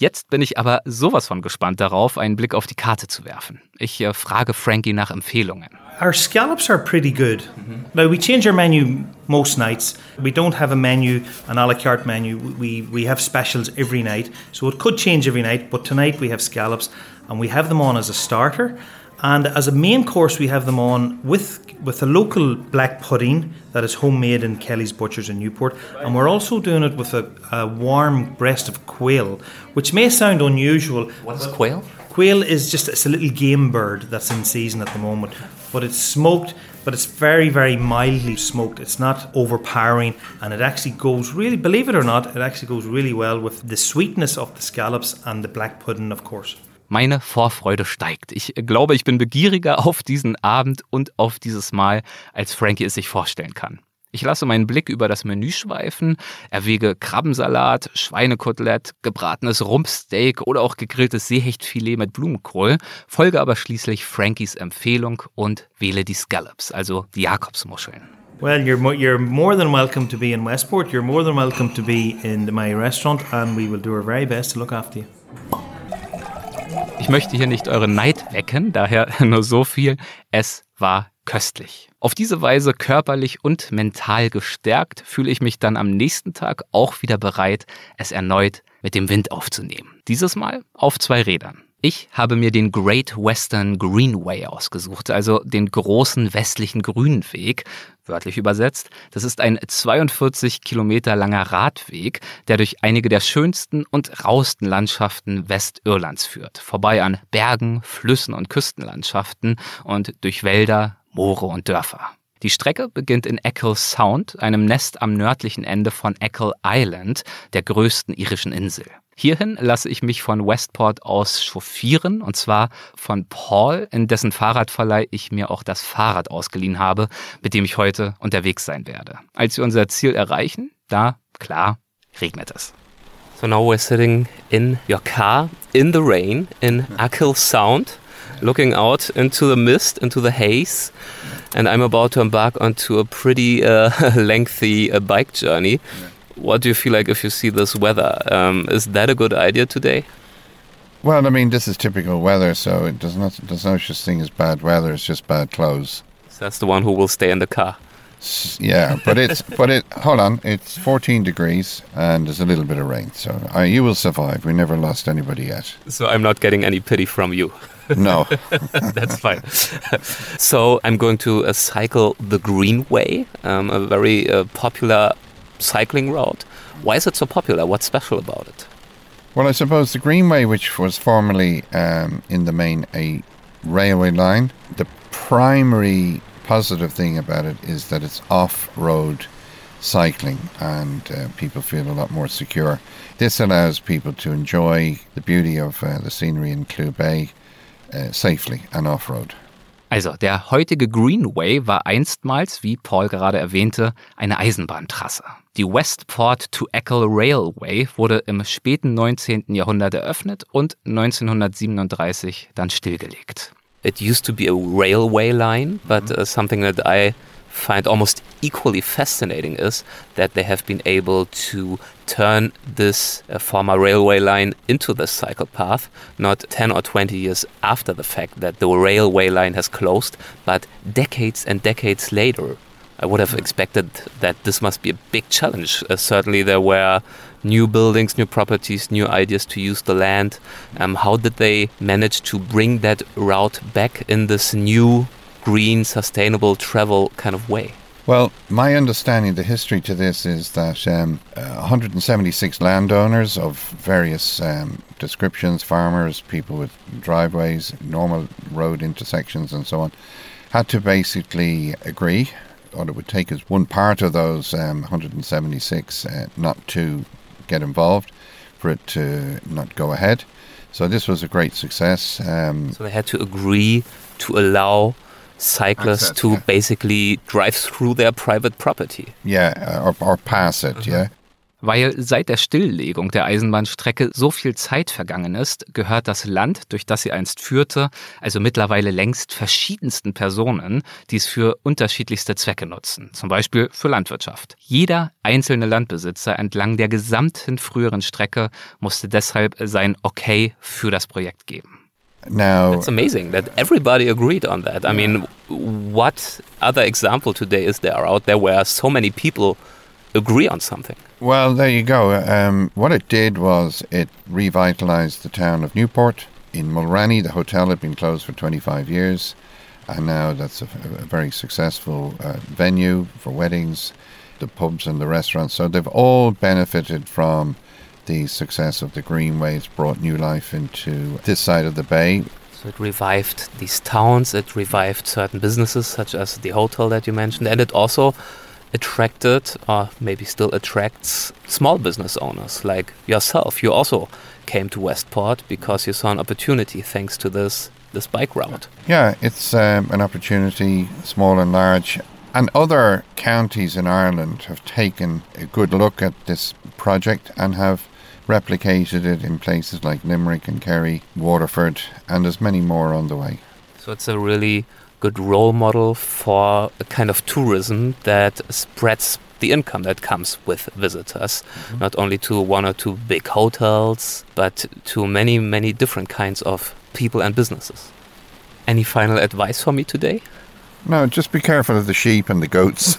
Jetzt bin ich aber sowas von gespannt darauf, einen Blick auf die Karte zu werfen. Ich äh, frage Frankie nach Empfehlungen.
Our scallops are pretty good. Now we change our menu most nights. We don't have a menu, an a la carte menu. We we have specials every night, so it could change every night. But tonight we have scallops, and we have them on as a starter, and as a main course we have them on with with a local black pudding that is homemade in Kelly's Butchers in Newport, and we're also doing it with a, a warm breast of quail, which may sound unusual.
What is quail?
Quail is just it's a little game bird that's in season at the moment, but it's smoked, but it's very very mildly smoked. It's not overpowering, and it actually goes really, believe it or not, it actually goes really well with the sweetness of the scallops and the black pudding, of course.
Meine Vorfreude steigt. Ich glaube, ich bin begieriger auf diesen Abend und auf dieses Mal, als Frankie es sich vorstellen kann. Ich lasse meinen Blick über das Menü schweifen, erwäge Krabbensalat, Schweinekotelett, gebratenes Rumpsteak oder auch gegrilltes Seehechtfilet mit Blumenkohl, folge aber schließlich Frankies Empfehlung und wähle die Scallops, also die Jakobsmuscheln.
Well, you're mo- you're more than welcome to be in Westport. You're more than welcome to be in my restaurant, and we will do our very best to look after you.
Ich möchte hier nicht euren Neid wecken, daher nur so viel. Es war köstlich. Auf diese Weise körperlich und mental gestärkt fühle ich mich dann am nächsten Tag auch wieder bereit, es erneut mit dem Wind aufzunehmen. Dieses Mal auf zwei Rädern. Ich habe mir den Great Western Greenway ausgesucht, also den großen westlichen Grünweg, wörtlich übersetzt. Das ist ein 42 Kilometer langer Radweg, der durch einige der schönsten und rausten Landschaften Westirlands führt. Vorbei an Bergen, Flüssen und Küstenlandschaften und durch Wälder, Moore und Dörfer. Die Strecke beginnt in Eccles Sound, einem Nest am nördlichen Ende von Eccles Island, der größten irischen Insel. Hierhin lasse ich mich von Westport aus chauffieren, und zwar von Paul, in dessen Fahrradverleih ich mir auch das Fahrrad ausgeliehen habe, mit dem ich heute unterwegs sein werde. Als wir unser Ziel erreichen, da, klar, regnet es. So now we're sitting in your car in the rain in Achill Sound, looking out into the mist, into the haze, and I'm about to embark onto a pretty uh, lengthy uh, bike journey. What do you feel like if you see this weather? Um, is that a good idea today?
Well, I mean, this is typical weather, so it does not. There's no such thing as bad weather. It's just bad clothes.
So that's the one who will stay in the car.
Yeah, but it's but it. Hold on, it's 14 degrees and there's a little bit of rain, so uh, you will survive. We never lost anybody yet.
So I'm not getting any pity from you.
No,
That's fine. so I'm going to uh, cycle the Greenway, um, a very uh, popular cycling route. Why is it so popular? What's special about it?
well, I suppose the Greenway, which was formerly um, in the main a railway line. The primary positive thing about it is that it's off-road cycling and uh, people feel a lot more secure. This allows people to enjoy the beauty of uh, the scenery in Clew Bay uh, safely and off-road.
Also, der heutige Greenway war einstmals, wie Paul gerade erwähnte, eine Eisenbahntrasse. Die Westport to Eccles Railway wurde im späten 19. Jahrhundert eröffnet und 1937 dann stillgelegt. It used to be a railway line, but uh, something that I find almost equally fascinating is that they have been able to turn this uh, former railway line into the cycle path, not 10 or 20 years after the fact that the railway line has closed, but decades and decades later. I would have expected that this must be a big challenge. Uh, certainly, there were new buildings, new properties, new ideas to use the land. Um, how did they manage to bring that route back in this new green, sustainable travel kind of way?
Well, my understanding, the history to this is that um, uh, 176 landowners of various um, descriptions, farmers, people with driveways, normal road intersections, and so on, had to basically agree, or it would take us one part of those um, 176 uh, not to get involved, for it to not go ahead. So this was a great success. Um,
so they had to agree to allow cyclists
Access,
to
yeah.
basically drive through their private property.
yeah, or, or pass it, yeah.
Weil seit der Stilllegung der Eisenbahnstrecke so viel Zeit vergangen ist, gehört das Land, durch das sie einst führte, also mittlerweile längst verschiedensten Personen, die es für unterschiedlichste Zwecke nutzen, zum Beispiel für Landwirtschaft. Jeder einzelne Landbesitzer entlang der gesamten früheren Strecke musste deshalb sein Okay für das Projekt geben.
Now,
It's amazing that everybody agreed on that. I mean, what other example today is there out there where so many people agree on something?
Well, there you go. Um, what it did was it revitalized the town of Newport. In Mulranny, the hotel had been closed for 25 years, and now that's a, a very successful uh, venue for weddings, the pubs and the restaurants. So they've all benefited from the success of the Greenways, brought new life into this side of the bay.
So it revived these towns, it revived certain businesses such as the hotel that you mentioned, and it also attracted, or maybe still attracts, small business owners like yourself. You also came to Westport because you saw an opportunity thanks to this this bike route.
Yeah, it's um, an opportunity, small and large. And other counties in Ireland have taken a good look at this project and have replicated it in places like Limerick and Kerry, Waterford, and there's many more on the way.
So it's a really good role model for a kind of tourism that spreads the income that comes with visitors, mm-hmm. not only to one or two big hotels, but to many, many different kinds of people and businesses. Any final advice for me today?
No, just be careful of the sheep and the goats.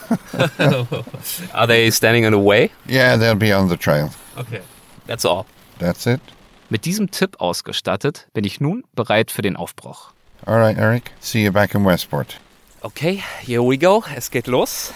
Are they standing in the way?
yeah, they'll be on the trail.
Okay. That's all.
That's it.
Mit diesem Tipp ausgestattet bin ich nun bereit für den Aufbruch.
All right, Eric. See you back in Westport.
Okay, here we go. Es geht los.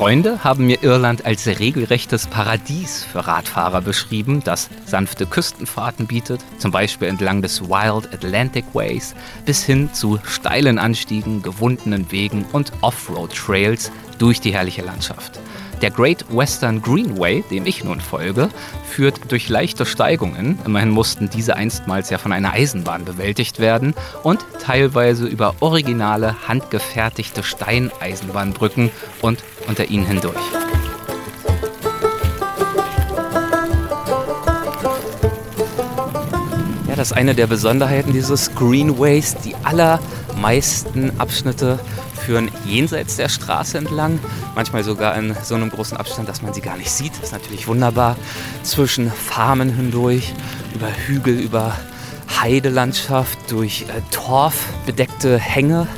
Freunde haben mir Irland als regelrechtes Paradies für Radfahrer beschrieben, das sanfte Küstenfahrten bietet, zum Beispiel entlang des Wild Atlantic Ways, bis hin zu steilen Anstiegen, gewundenen Wegen und Offroad-Trails durch die herrliche Landschaft. Der Great Western Greenway, dem ich nun folge, führt durch leichte Steigungen, immerhin mussten diese einstmals ja von einer Eisenbahn bewältigt werden, und teilweise über originale, handgefertigte Steineisenbahnbrücken und unter ihnen hindurch. Ja, das ist eine der Besonderheiten dieses Greenways. Die allermeisten Abschnitte führen jenseits der Straße entlang, manchmal sogar in so einem großen Abstand, dass man sie gar nicht sieht. Das ist natürlich wunderbar. Zwischen Farmen hindurch, über Hügel, über Heidelandschaft, durch äh, torfbedeckte Hänge.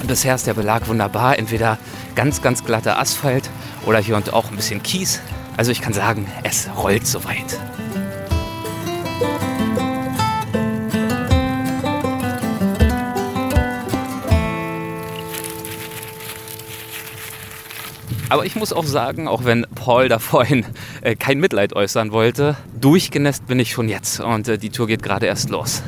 Und bisher ist der Belag wunderbar. Entweder ganz, ganz glatter Asphalt oder hier und auch ein bisschen Kies. Also ich kann sagen, es rollt soweit. Aber ich muss auch sagen, auch wenn Paul da vorhin äh, kein Mitleid äußern wollte, durchgenässt bin ich schon jetzt und äh, die Tour geht gerade erst los.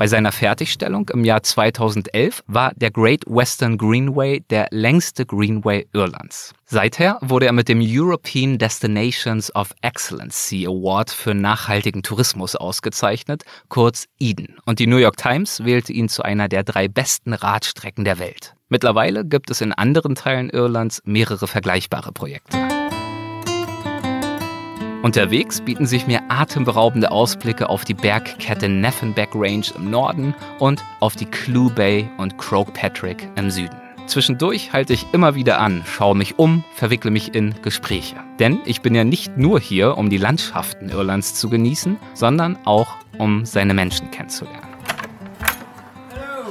Bei seiner Fertigstellung im Jahr 2011 war der Great Western Greenway der längste Greenway Irlands. Seither wurde er mit dem European Destinations of Excellency Award für nachhaltigen Tourismus ausgezeichnet, kurz EDEN. Und die New York Times wählte ihn zu einer der drei besten Radstrecken der Welt. Mittlerweile gibt es in anderen Teilen Irlands mehrere vergleichbare Projekte. Unterwegs bieten sich mir atemberaubende Ausblicke auf die Bergkette Neffenbeck Range im Norden und auf die Clew Bay und Croagh Patrick im Süden. Zwischendurch halte ich immer wieder an, schaue mich um, verwickle mich in Gespräche. Denn ich bin ja nicht nur hier, um die Landschaften Irlands zu genießen, sondern auch, um seine Menschen kennenzulernen.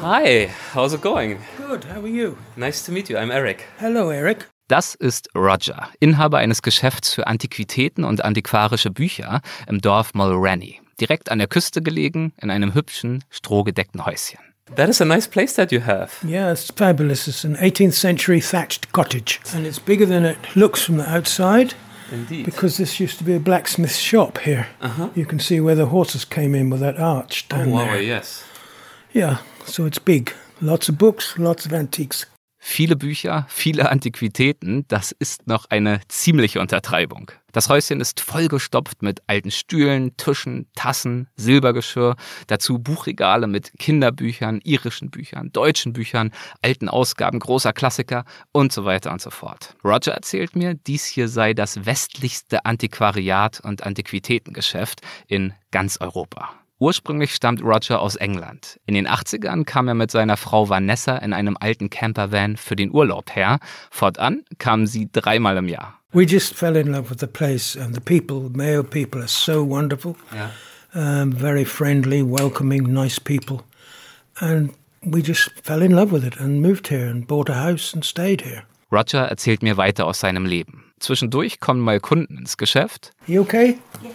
Hi, how's it going?
Good, how are you?
Nice to meet you, I'm Eric.
Hello, Eric.
Das ist Roger, Inhaber eines Geschäfts für Antiquitäten und antiquarische Bücher im Dorf Mulrenny, direkt an der Küste gelegen, in einem hübschen, strohgedeckten Häuschen. That is a nice place that you have.
Yeah, it's fabulous. It's an 18th century thatched cottage, and it's bigger than it looks from the outside.
Indeed.
Because this used to be a blacksmith's shop here.
Uh-huh.
You can see where the horses came in with that arch down there.
yes.
Yeah, so it's big. Lots of books, lots of antiques.
Viele Bücher, viele Antiquitäten, das ist noch eine ziemliche Untertreibung. Das Häuschen ist vollgestopft mit alten Stühlen, Tischen, Tassen, Silbergeschirr, dazu Buchregale mit Kinderbüchern, irischen Büchern, deutschen Büchern, alten Ausgaben großer Klassiker und so weiter und so fort. Roger erzählt mir, dies hier sei das westlichste Antiquariat und Antiquitätengeschäft in ganz Europa. Ursprünglich stammt Roger aus England. In den 80ern kam er mit seiner Frau Vanessa in einem alten Campervan für den Urlaub her. Fortan kamen sie dreimal im Jahr.
We just fell in love with the place, and the people, Mayo people, are so wonderful.
Ja.
Um, very friendly, welcoming, nice people. And we just fell in love with it and moved here and bought a house and stayed here.
Roger erzählt mir weiter aus seinem Leben. Zwischendurch kommen mal Kunden ins Geschäft.
You okay? Yeah,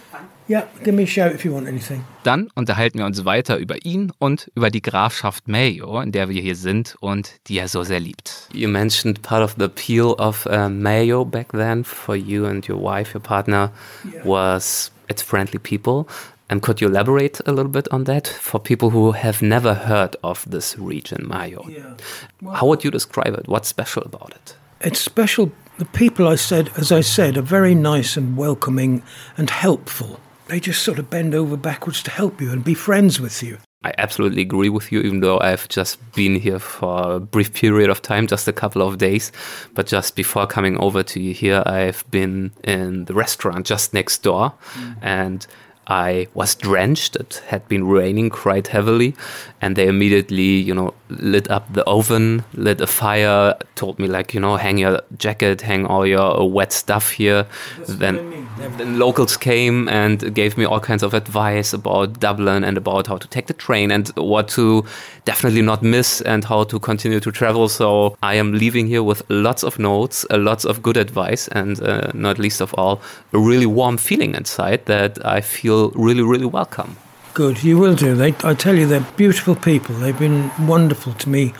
give me a shout if you want anything.
Dann unterhalten wir uns weiter über ihn und über die Grafschaft Mayo, in der wir hier sind und die er so sehr liebt. You mentioned part of the appeal of uh, Mayo back then for you and your wife, your partner, was its friendly people. And could you elaborate a little bit on that for people who have never heard of this region, Mayo?
Yeah.
How would you describe it? What's special about it?
It's special. The people I said, as I said, are very nice and welcoming and helpful. They just sort of bend over backwards to help you and be friends with you.
I absolutely agree with you, even though I've just been here for a brief period of time, just a couple of days. But just before coming over to you here, I've been in the restaurant just next door mm. and I was drenched. It had been raining quite heavily, and they immediately, you know, lit up the oven, lit a fire, told me like, you know, hang your jacket, hang all your uh, wet stuff here. then, then locals came and gave me all kinds of advice about Dublin and about how to take the train and what to definitely not miss and how to continue to travel. So I am leaving here with lots of notes, uh, lots of good advice, and uh, not least of all, a really warm feeling inside that I feel really, really welcome.
Good, you will do. They, I tell you, they're beautiful people. They've been wonderful to me.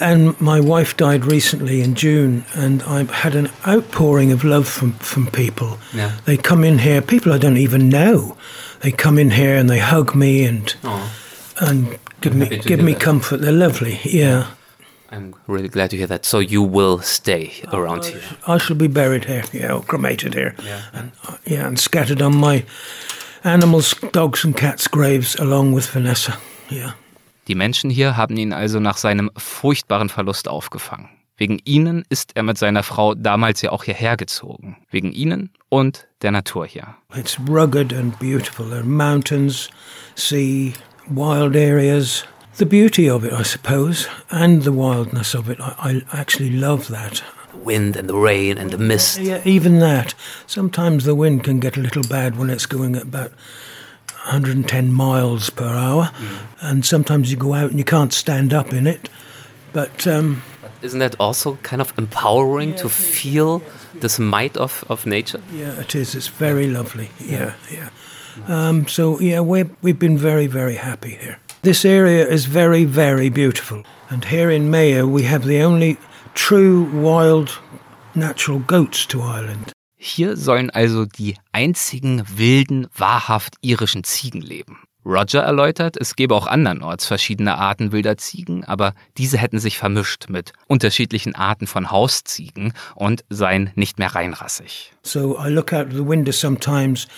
And my wife died recently in June, and I've had an outpouring of love from, from people.
Yeah.
They come in here, people I don't even know. They come in here and they hug me and and give me
happy to
give me
that.
comfort. They're lovely. Yeah.
I'm really glad to hear that. So you will stay around here.
I shall be buried here, yeah, or cremated here. And, uh, yeah, and scattered on my animals, dogs and cats' graves along with Vanessa. Yeah.
Die Menschen hier haben ihn also nach seinem furchtbaren Verlust aufgefangen. Wegen ihnen ist er mit seiner Frau damals ja auch hierher gezogen. Wegen ihnen und der Natur hier.
It's rugged and beautiful. There are mountains, sea, wild areas. The beauty of it, I suppose, and the wildness of it. I, I actually love that.
The wind and the rain and the mist.
Yeah, even that. Sometimes the wind can get a little bad when it's going at about 110 miles per hour, and sometimes you go out and you can't stand up in it. But um,
Isn't that also kind of empowering to feel this might of, of nature?
yeah, it is. It's very lovely. Yeah, yeah. Um, so yeah, we we've been very very happy here. This area is very very beautiful, and here in Mayo we have the only true wild natural goats to Ireland.
Hier sollen also die einzigen wilden, wahrhaft irischen Ziegen leben. Roger erläutert, es gäbe auch andernorts verschiedene Arten wilder Ziegen, aber diese hätten sich vermischt mit unterschiedlichen Arten von Hausziegen und seien nicht mehr reinrassig.
So I look out the window sometimes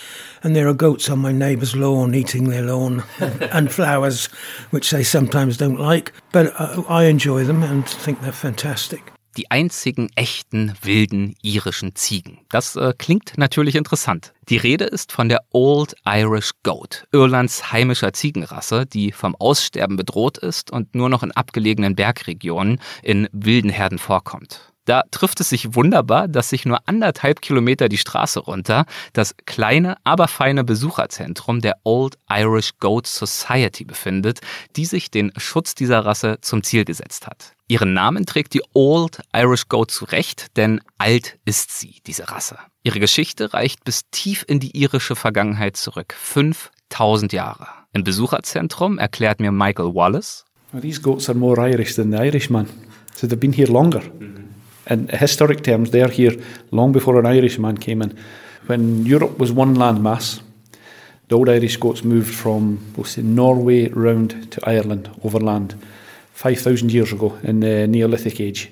and there are goats on my neighbour's lawn eating their lawn and flowers, which they sometimes don't like, but I enjoy them and think they're fantastic
die einzigen echten wilden irischen Ziegen. Das äh, klingt natürlich interessant. Die Rede ist von der Old Irish Goat, Irlands heimischer Ziegenrasse, die vom Aussterben bedroht ist und nur noch in abgelegenen Bergregionen in wilden Herden vorkommt. Da trifft es sich wunderbar, dass sich nur anderthalb Kilometer die Straße runter das kleine, aber feine Besucherzentrum der Old Irish Goat Society befindet, die sich den Schutz dieser Rasse zum Ziel gesetzt hat. Ihren Namen trägt die Old Irish Goat zu Recht, denn alt ist sie, diese Rasse. Ihre Geschichte reicht bis tief in die irische Vergangenheit zurück, 5000 Jahre. Im Besucherzentrum erklärt mir Michael Wallace.
These goats are more Irish than the Irishman, so they've been here longer. Mhm. In historic terms, they're here long before an Irishman came in. When Europe was one landmass, the old Irish Scots moved from we'll say, Norway round to Ireland overland 5,000 years ago in the Neolithic age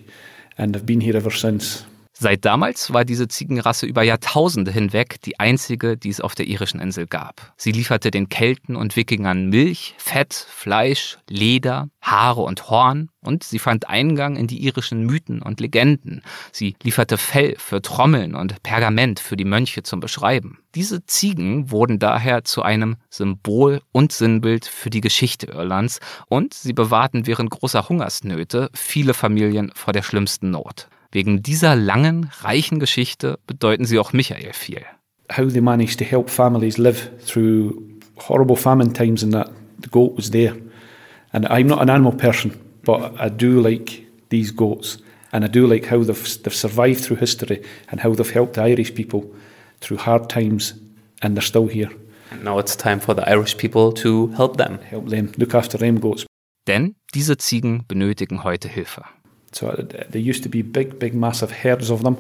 and have been here ever since.
Seit damals war diese Ziegenrasse über Jahrtausende hinweg die einzige, die es auf der irischen Insel gab. Sie lieferte den Kelten und Wikingern Milch, Fett, Fleisch, Leder, Haare und Horn und sie fand Eingang in die irischen Mythen und Legenden. Sie lieferte Fell für Trommeln und Pergament für die Mönche zum Beschreiben. Diese Ziegen wurden daher zu einem Symbol und Sinnbild für die Geschichte Irlands und sie bewahrten während großer Hungersnöte viele Familien vor der schlimmsten Not. Wegen dieser langen, reichen Geschichte bedeuten sie auch Michael viel.
How they managed to help families live through horrible famine times and that the goat was there. And I'm not an animal person, but I do like these goats. And I do like how they've, they've survived through history and how they've helped the Irish people through hard times and they're still here.
And now it's time for the Irish people to help them.
Help them, look after them goats.
Denn diese Ziegen benötigen heute Hilfe.
So uh, there used to be big, big, massive herds of them,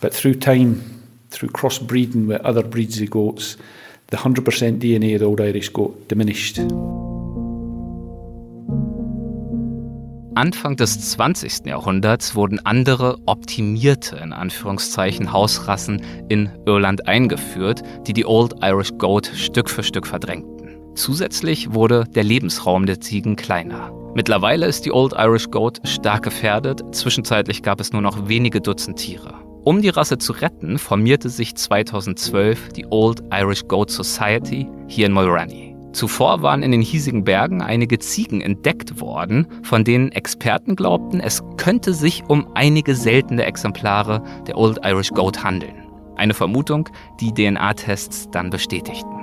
but through time, through crossbreeding with other breeds of goats, the 100% DNA of the old Irish goat diminished.
Anfang des 20. Jahrhunderts wurden andere optimierte in Anführungszeichen Hausrassen in Irland eingeführt, die die Old Irish Goat Stück für Stück verdrängten. Zusätzlich wurde der Lebensraum der Ziegen kleiner. Mittlerweile ist die Old Irish Goat stark gefährdet. Zwischenzeitlich gab es nur noch wenige Dutzend Tiere. Um die Rasse zu retten, formierte sich 2012 die Old Irish Goat Society hier in Mulroney. Zuvor waren in den hiesigen Bergen einige Ziegen entdeckt worden, von denen Experten glaubten, es könnte sich um einige seltene Exemplare der Old Irish Goat handeln. Eine Vermutung, die DNA-Tests dann bestätigten.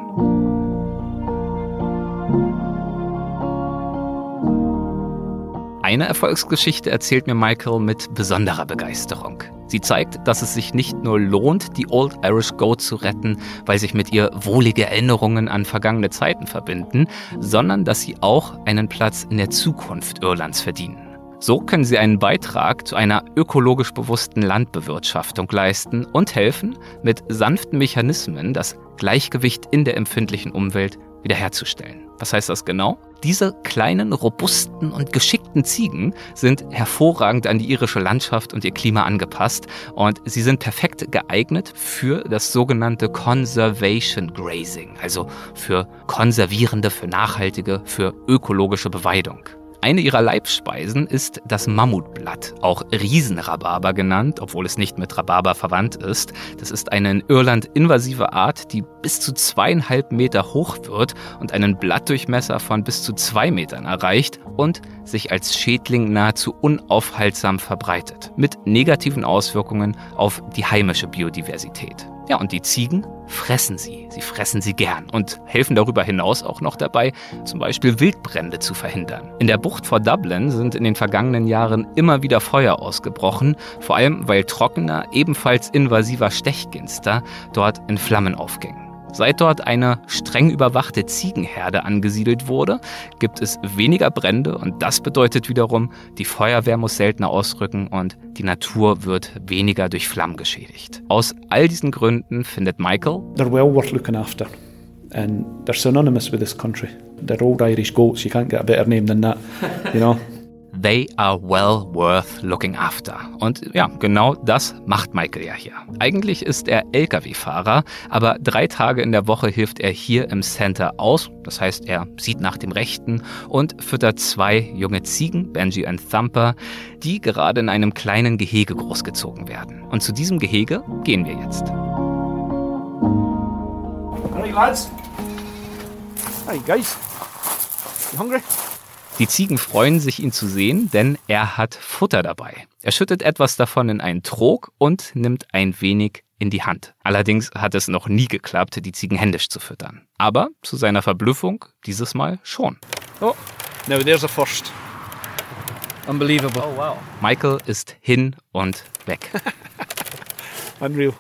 Eine Erfolgsgeschichte erzählt mir Michael mit besonderer Begeisterung. Sie zeigt, dass es sich nicht nur lohnt, die Old Irish Goat zu retten, weil sich mit ihr wohlige Erinnerungen an vergangene Zeiten verbinden, sondern dass sie auch einen Platz in der Zukunft Irlands verdienen. So können sie einen Beitrag zu einer ökologisch bewussten Landbewirtschaftung leisten und helfen, mit sanften Mechanismen das Gleichgewicht in der empfindlichen Umwelt wiederherzustellen. Was heißt das genau? Diese kleinen, robusten und geschickten Ziegen sind hervorragend an die irische Landschaft und ihr Klima angepasst und sie sind perfekt geeignet für das sogenannte Conservation Grazing, also für konservierende, für nachhaltige, für ökologische Beweidung. Eine ihrer Leibspeisen ist das Mammutblatt, auch Riesenrhabarber genannt, obwohl es nicht mit Rhabarber verwandt ist. Das ist eine in Irland invasive Art, die bis zu zweieinhalb Meter hoch wird und einen Blattdurchmesser von bis zu zwei Metern erreicht und sich als Schädling nahezu unaufhaltsam verbreitet, mit negativen Auswirkungen auf die heimische Biodiversität. Ja, und die Ziegen fressen sie. Sie fressen sie gern und helfen darüber hinaus auch noch dabei, zum Beispiel Wildbrände zu verhindern. In der Bucht vor Dublin sind in den vergangenen Jahren immer wieder Feuer ausgebrochen, vor allem weil trockener, ebenfalls invasiver Stechginster dort in Flammen aufging. Seit dort eine streng überwachte Ziegenherde angesiedelt wurde, gibt es weniger Brände und das bedeutet wiederum, die Feuerwehr muss seltener ausrücken und die Natur wird weniger durch Flammen geschädigt. Aus all diesen Gründen findet Michael,
They're well worth looking after and they're synonymous with this country. They're old Irish goats. You can't get a better name than that, you know.
They are well worth looking after. Und ja, genau das macht Michael ja hier. Eigentlich ist er Lkw-Fahrer, aber drei Tage in der Woche hilft er hier im Center aus. Das heißt, er sieht nach dem Rechten und füttert zwei junge Ziegen, Benji und Thumper, die gerade in einem kleinen Gehege großgezogen werden. Und zu diesem Gehege gehen wir jetzt.
Hey lads. Hey guys. You hungry?
Die Ziegen freuen sich, ihn zu sehen, denn er hat Futter dabei. Er schüttet etwas davon in einen Trog und nimmt ein wenig in die Hand. Allerdings hat es noch nie geklappt, die Ziegen händisch zu füttern. Aber zu seiner Verblüffung dieses Mal schon.
Oh, now there's a first. Unbelievable.
Oh wow. Michael ist hin und weg.
Unreal.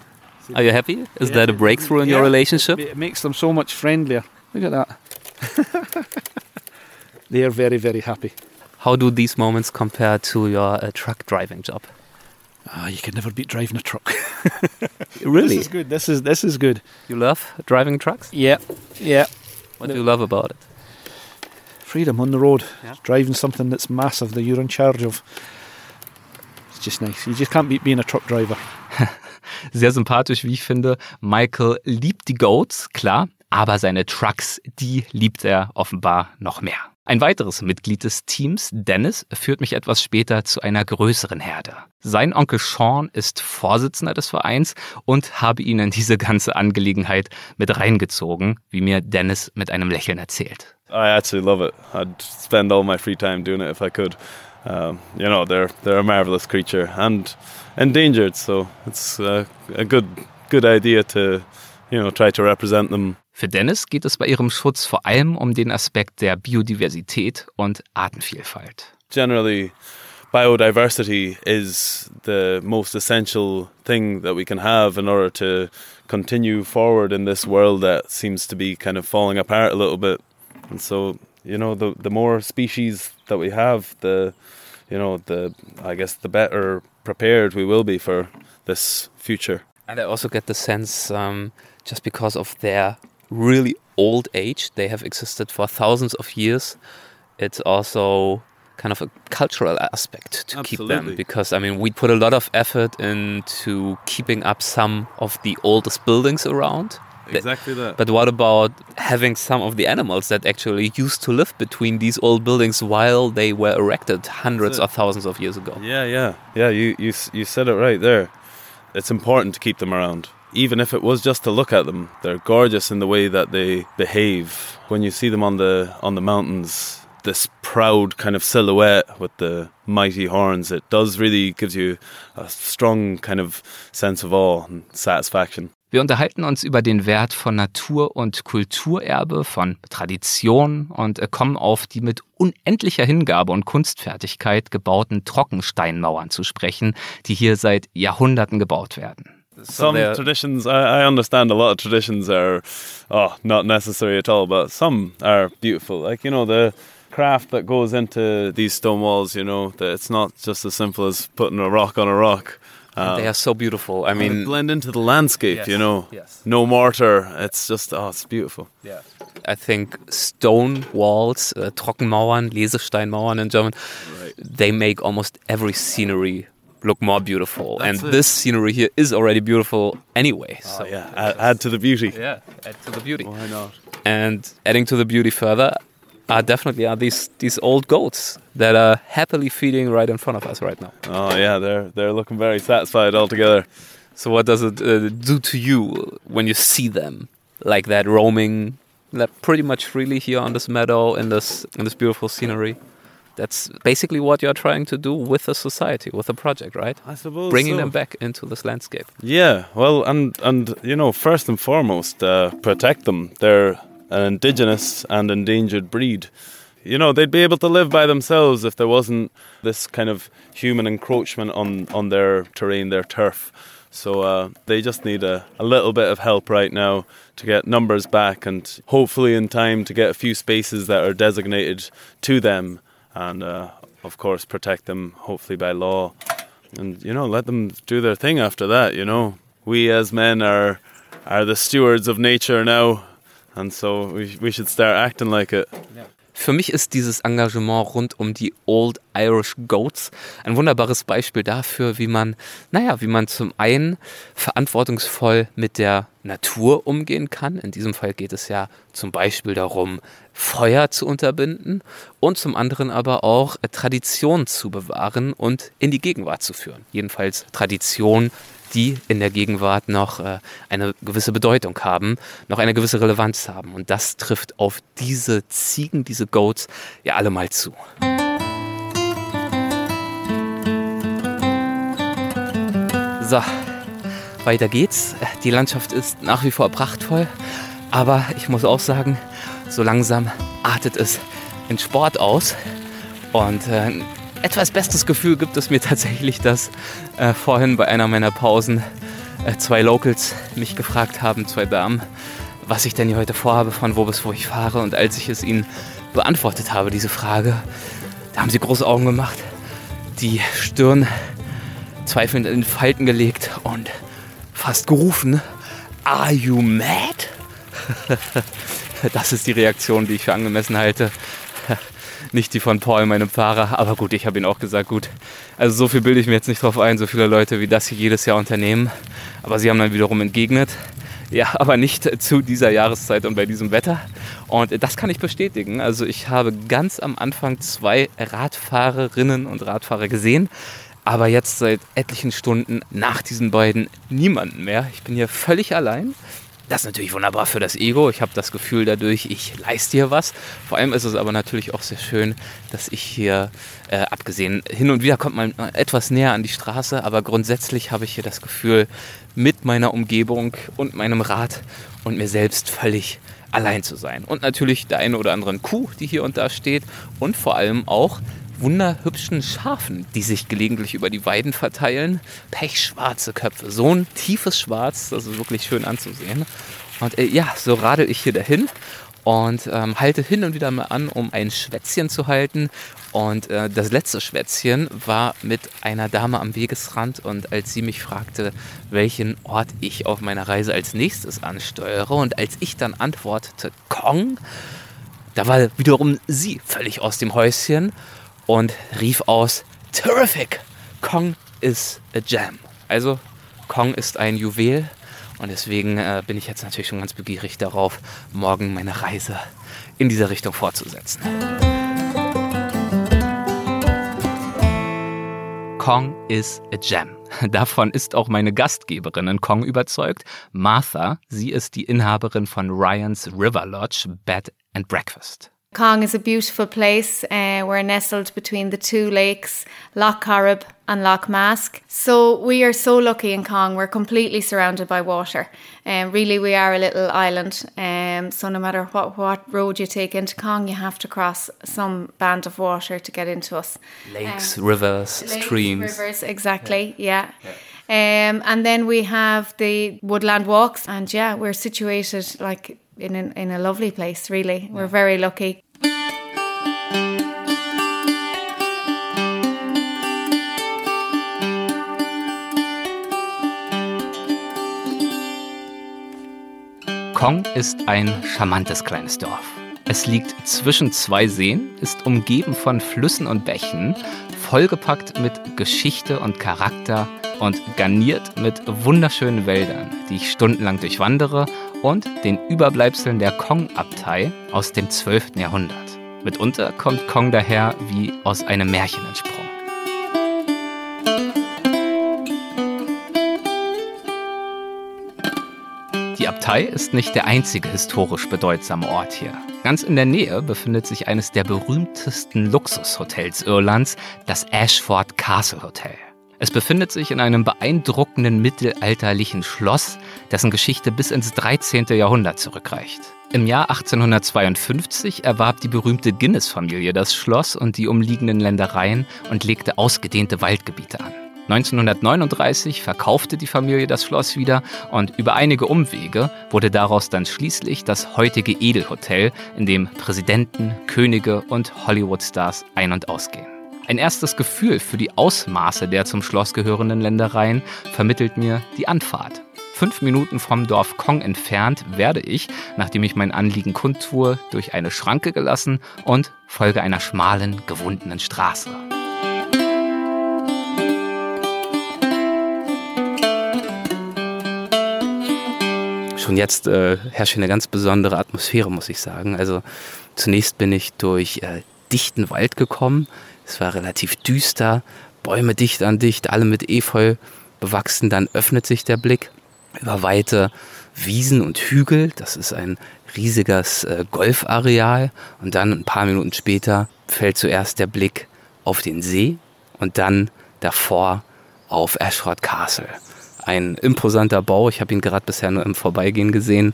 Are you happy? Is that a breakthrough in your
Yeah.
relationship?
It makes them so much friendlier. Look at that. they are very, very happy.
How do these moments compare to your uh, truck driving job?
Ah, you can never beat driving a truck.
Really?
This is good. This is this is good.
You love driving trucks?
Yeah, yeah.
What do you love about it?
Freedom on the road.
Yeah.
Driving something that's massive that you're in charge of. It's just nice. You just can't beat being a truck driver.
Sehr sympathisch, wie ich finde. Michael liebt die Goats, klar, aber seine Trucks, die liebt er offenbar noch mehr. Ein weiteres Mitglied des Teams, Dennis, führt mich etwas später zu einer größeren Herde. Sein Onkel Sean ist Vorsitzender des Vereins und habe ihn in diese ganze Angelegenheit mit reingezogen, wie mir Dennis mit einem Lächeln erzählt.
I actually love it. I'd spend all my free time doing it if I could. Um, you know, they're they're a marvelous creature and endangered, so it's uh, a good good idea to you know try to represent them.
Für Dennis geht es bei ihrem Schutz vor allem um den Aspekt der Biodiversität und Artenvielfalt.
Generally, biodiversity is the most essential thing that we can have in order to continue forward in this world that seems to be kind of falling apart a little bit. And so, you know, the the more species that we have, the you know, the I guess the better prepared we will be for this future.
And I also get the sense, um, just because of their really old age, they have existed for thousands of years. It's also kind of a cultural aspect to keep them because I mean we put a lot of effort into keeping up some of the oldest buildings around.
Exactly that.
But what about having some of the animals that actually used to live between these old buildings while they were erected hundreds or thousands of years ago?
Yeah, yeah, yeah. You you you said it right there. It's important to keep them around, even if it was just to look at them. They're gorgeous in the way that they behave. When you see them on the on the mountains, this proud kind of silhouette with the mighty horns, it does really gives you a strong kind of sense of awe and satisfaction.
Wir unterhalten uns über den Wert von Natur- und Kulturerbe, von Tradition und kommen auf die mit unendlicher Hingabe und Kunstfertigkeit gebauten Trockensteinmauern zu sprechen, die hier seit Jahrhunderten gebaut werden.
Some traditions I, I understand a lot of traditions are oh not necessary at all but some are beautiful like you know the craft that goes into these stone walls you know that it's not just as simple as putting a rock on a rock um,
They are so beautiful. I mean,
blend into the landscape
Yes,
you know
yes.
no mortar it's just oh it's beautiful yeah
I think stone walls, äh, Trockenmauern, Lesesteinmauern in German, right. they make almost every scenery look more beautiful.
That's
and
it.
this scenery here is already beautiful anyway. So
oh, yeah add, add to the beauty
yeah, add to the beauty.
why not
And adding to the beauty further are definitely are these these old goats that are happily feeding right in front of us right now.
oh yeah they're they're looking very satisfied altogether
So what does it uh, do to you when you see them like that roaming like pretty much freely here on this meadow in this in this beautiful scenery? That's basically what you're trying to do with the society, with the project, right?
I suppose
Bringing
so.
them back into this landscape.
Yeah, well, and and you know, first and foremost, uh, protect them. They're an indigenous and endangered breed. you know, they'd be able to live by themselves if there wasn't this kind of human encroachment on, on their terrain, their turf. So uh, they just need a, a little bit of help right now to get numbers back and hopefully in time to get a few spaces that are designated to them and, uh, of course, protect them hopefully by law. And, you know, let them do their thing after that, you know. We as men are, are the stewards of nature now. And so we, we should start acting like it.
Für mich ist dieses Engagement rund um die Old Irish Goats ein wunderbares Beispiel dafür, wie man, naja, wie man zum einen verantwortungsvoll mit der Natur umgehen kann. In diesem Fall geht es ja zum Beispiel darum, Feuer zu unterbinden und zum anderen aber auch Tradition zu bewahren und in die Gegenwart zu führen. Jedenfalls Tradition die in der Gegenwart noch äh, eine gewisse Bedeutung haben, noch eine gewisse Relevanz haben. Und das trifft auf diese Ziegen, diese Goats ja alle mal zu. So, weiter geht's. Die Landschaft ist nach wie vor prachtvoll, aber ich muss auch sagen, so langsam artet es in Sport aus. Und äh, etwas bestes Gefühl gibt es mir tatsächlich, dass äh, vorhin bei einer meiner Pausen äh, zwei Locals mich gefragt haben, zwei Damen, was ich denn hier heute vorhabe, von wo bis wo ich fahre. Und als ich es ihnen beantwortet habe, diese Frage, da haben sie große Augen gemacht, die Stirn zweifelnd in Falten gelegt und fast gerufen, Are you mad? das ist die Reaktion, die ich für angemessen halte nicht die von Paul, meinem Fahrer. Aber gut, ich habe ihn auch gesagt, gut. Also so viel bilde ich mir jetzt nicht drauf ein, so viele Leute wie das hier jedes Jahr unternehmen. Aber sie haben dann wiederum entgegnet. Ja, aber nicht zu dieser Jahreszeit und bei diesem Wetter. Und das kann ich bestätigen. Also ich habe ganz am Anfang zwei Radfahrerinnen und Radfahrer gesehen. Aber jetzt seit etlichen Stunden nach diesen beiden niemanden mehr. Ich bin hier völlig allein. Das ist natürlich wunderbar für das Ego. Ich habe das Gefühl dadurch, ich leiste hier was. Vor allem ist es aber natürlich auch sehr schön, dass ich hier, äh, abgesehen, hin und wieder kommt man etwas näher an die Straße, aber grundsätzlich habe ich hier das Gefühl, mit meiner Umgebung und meinem Rad und mir selbst völlig allein zu sein. Und natürlich der eine oder anderen Kuh, die hier und da steht und vor allem auch wunderhübschen Schafen, die sich gelegentlich über die Weiden verteilen. Pechschwarze Köpfe, so ein tiefes Schwarz, das ist wirklich schön anzusehen. Und äh, ja, so radel ich hier dahin und ähm, halte hin und wieder mal an, um ein Schwätzchen zu halten. Und äh, das letzte Schwätzchen war mit einer Dame am Wegesrand und als sie mich fragte, welchen Ort ich auf meiner Reise als nächstes ansteuere und als ich dann antwortete Kong, da war wiederum sie völlig aus dem Häuschen und rief aus, Terrific! Kong is a Jam. Also Kong ist ein Juwel und deswegen äh, bin ich jetzt natürlich schon ganz begierig darauf, morgen meine Reise in dieser Richtung fortzusetzen. Kong is a Gem. Davon ist auch meine Gastgeberin in Kong überzeugt. Martha, sie ist die Inhaberin von Ryan's River Lodge Bed and Breakfast.
Kong is a beautiful place. Uh, we're nestled between the two lakes, Loch Corrib and Loch Mask. So we are so lucky in Kong. We're completely surrounded by water. And um, really, we are a little island. Um, so no matter what, what road you take into Kong, you have to cross some band of water to get into us.
Lakes, um, rivers, lakes, streams.
Rivers, exactly. Yeah. yeah. yeah. Um, and then we have the woodland walks, and yeah, we're situated like in a, in a lovely place, really. We're very lucky.
Kong ist ein charmantes kleines Dorf. Es liegt zwischen zwei Seen, ist umgeben von Flüssen und Bächen, vollgepackt mit Geschichte und Charakter und garniert mit wunderschönen Wäldern, die ich stundenlang durchwandere und den Überbleibseln der Kong-Abtei aus dem 12. Jahrhundert. Mitunter kommt Kong daher wie aus einem Märchen entsprungen. Abtei ist nicht der einzige historisch bedeutsame Ort hier. Ganz in der Nähe befindet sich eines der berühmtesten Luxushotels Irlands, das Ashford Castle Hotel. Es befindet sich in einem beeindruckenden mittelalterlichen Schloss, dessen Geschichte bis ins 13. Jahrhundert zurückreicht. Im Jahr 1852 erwarb die berühmte Guinness-Familie das Schloss und die umliegenden Ländereien und legte ausgedehnte Waldgebiete an. 1939 verkaufte die Familie das Schloss wieder und über einige Umwege wurde daraus dann schließlich das heutige Edelhotel, in dem Präsidenten, Könige und Hollywood-Stars ein- und ausgehen. Ein erstes Gefühl für die Ausmaße der zum Schloss gehörenden Ländereien vermittelt mir die Anfahrt. Fünf Minuten vom Dorf Kong entfernt werde ich, nachdem ich mein Anliegen kundtue, durch eine Schranke gelassen und folge einer schmalen, gewundenen Straße. Schon jetzt äh, herrscht eine ganz besondere Atmosphäre, muss ich sagen. Also zunächst bin ich durch äh, dichten Wald gekommen. Es war relativ düster, Bäume dicht an dicht, alle mit Efeu bewachsen. Dann öffnet sich der Blick über weite Wiesen und Hügel. Das ist ein riesiges äh, Golfareal. Und dann ein paar Minuten später fällt zuerst der Blick auf den See und dann davor auf Ashford Castle. Ein imposanter Bau, ich habe ihn gerade bisher nur im Vorbeigehen gesehen.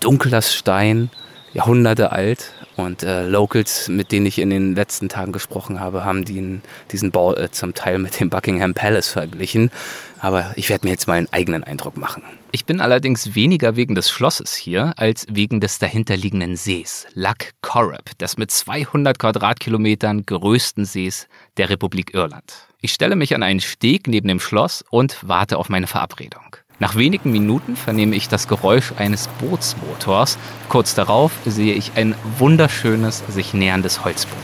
Dunkler Stein, Jahrhunderte alt. Und äh, Locals, mit denen ich in den letzten Tagen gesprochen habe, haben den, diesen Bau äh, zum Teil mit dem Buckingham Palace verglichen. Aber ich werde mir jetzt mal einen eigenen Eindruck machen. Ich bin allerdings weniger wegen des Schlosses hier, als wegen des dahinterliegenden Sees, Loch Corrib, des mit 200 Quadratkilometern größten Sees der Republik Irland. Ich stelle mich an einen Steg neben dem Schloss und warte auf meine Verabredung. Nach wenigen Minuten vernehme ich das Geräusch eines Bootsmotors. Kurz darauf sehe ich ein wunderschönes, sich näherndes Holzboot.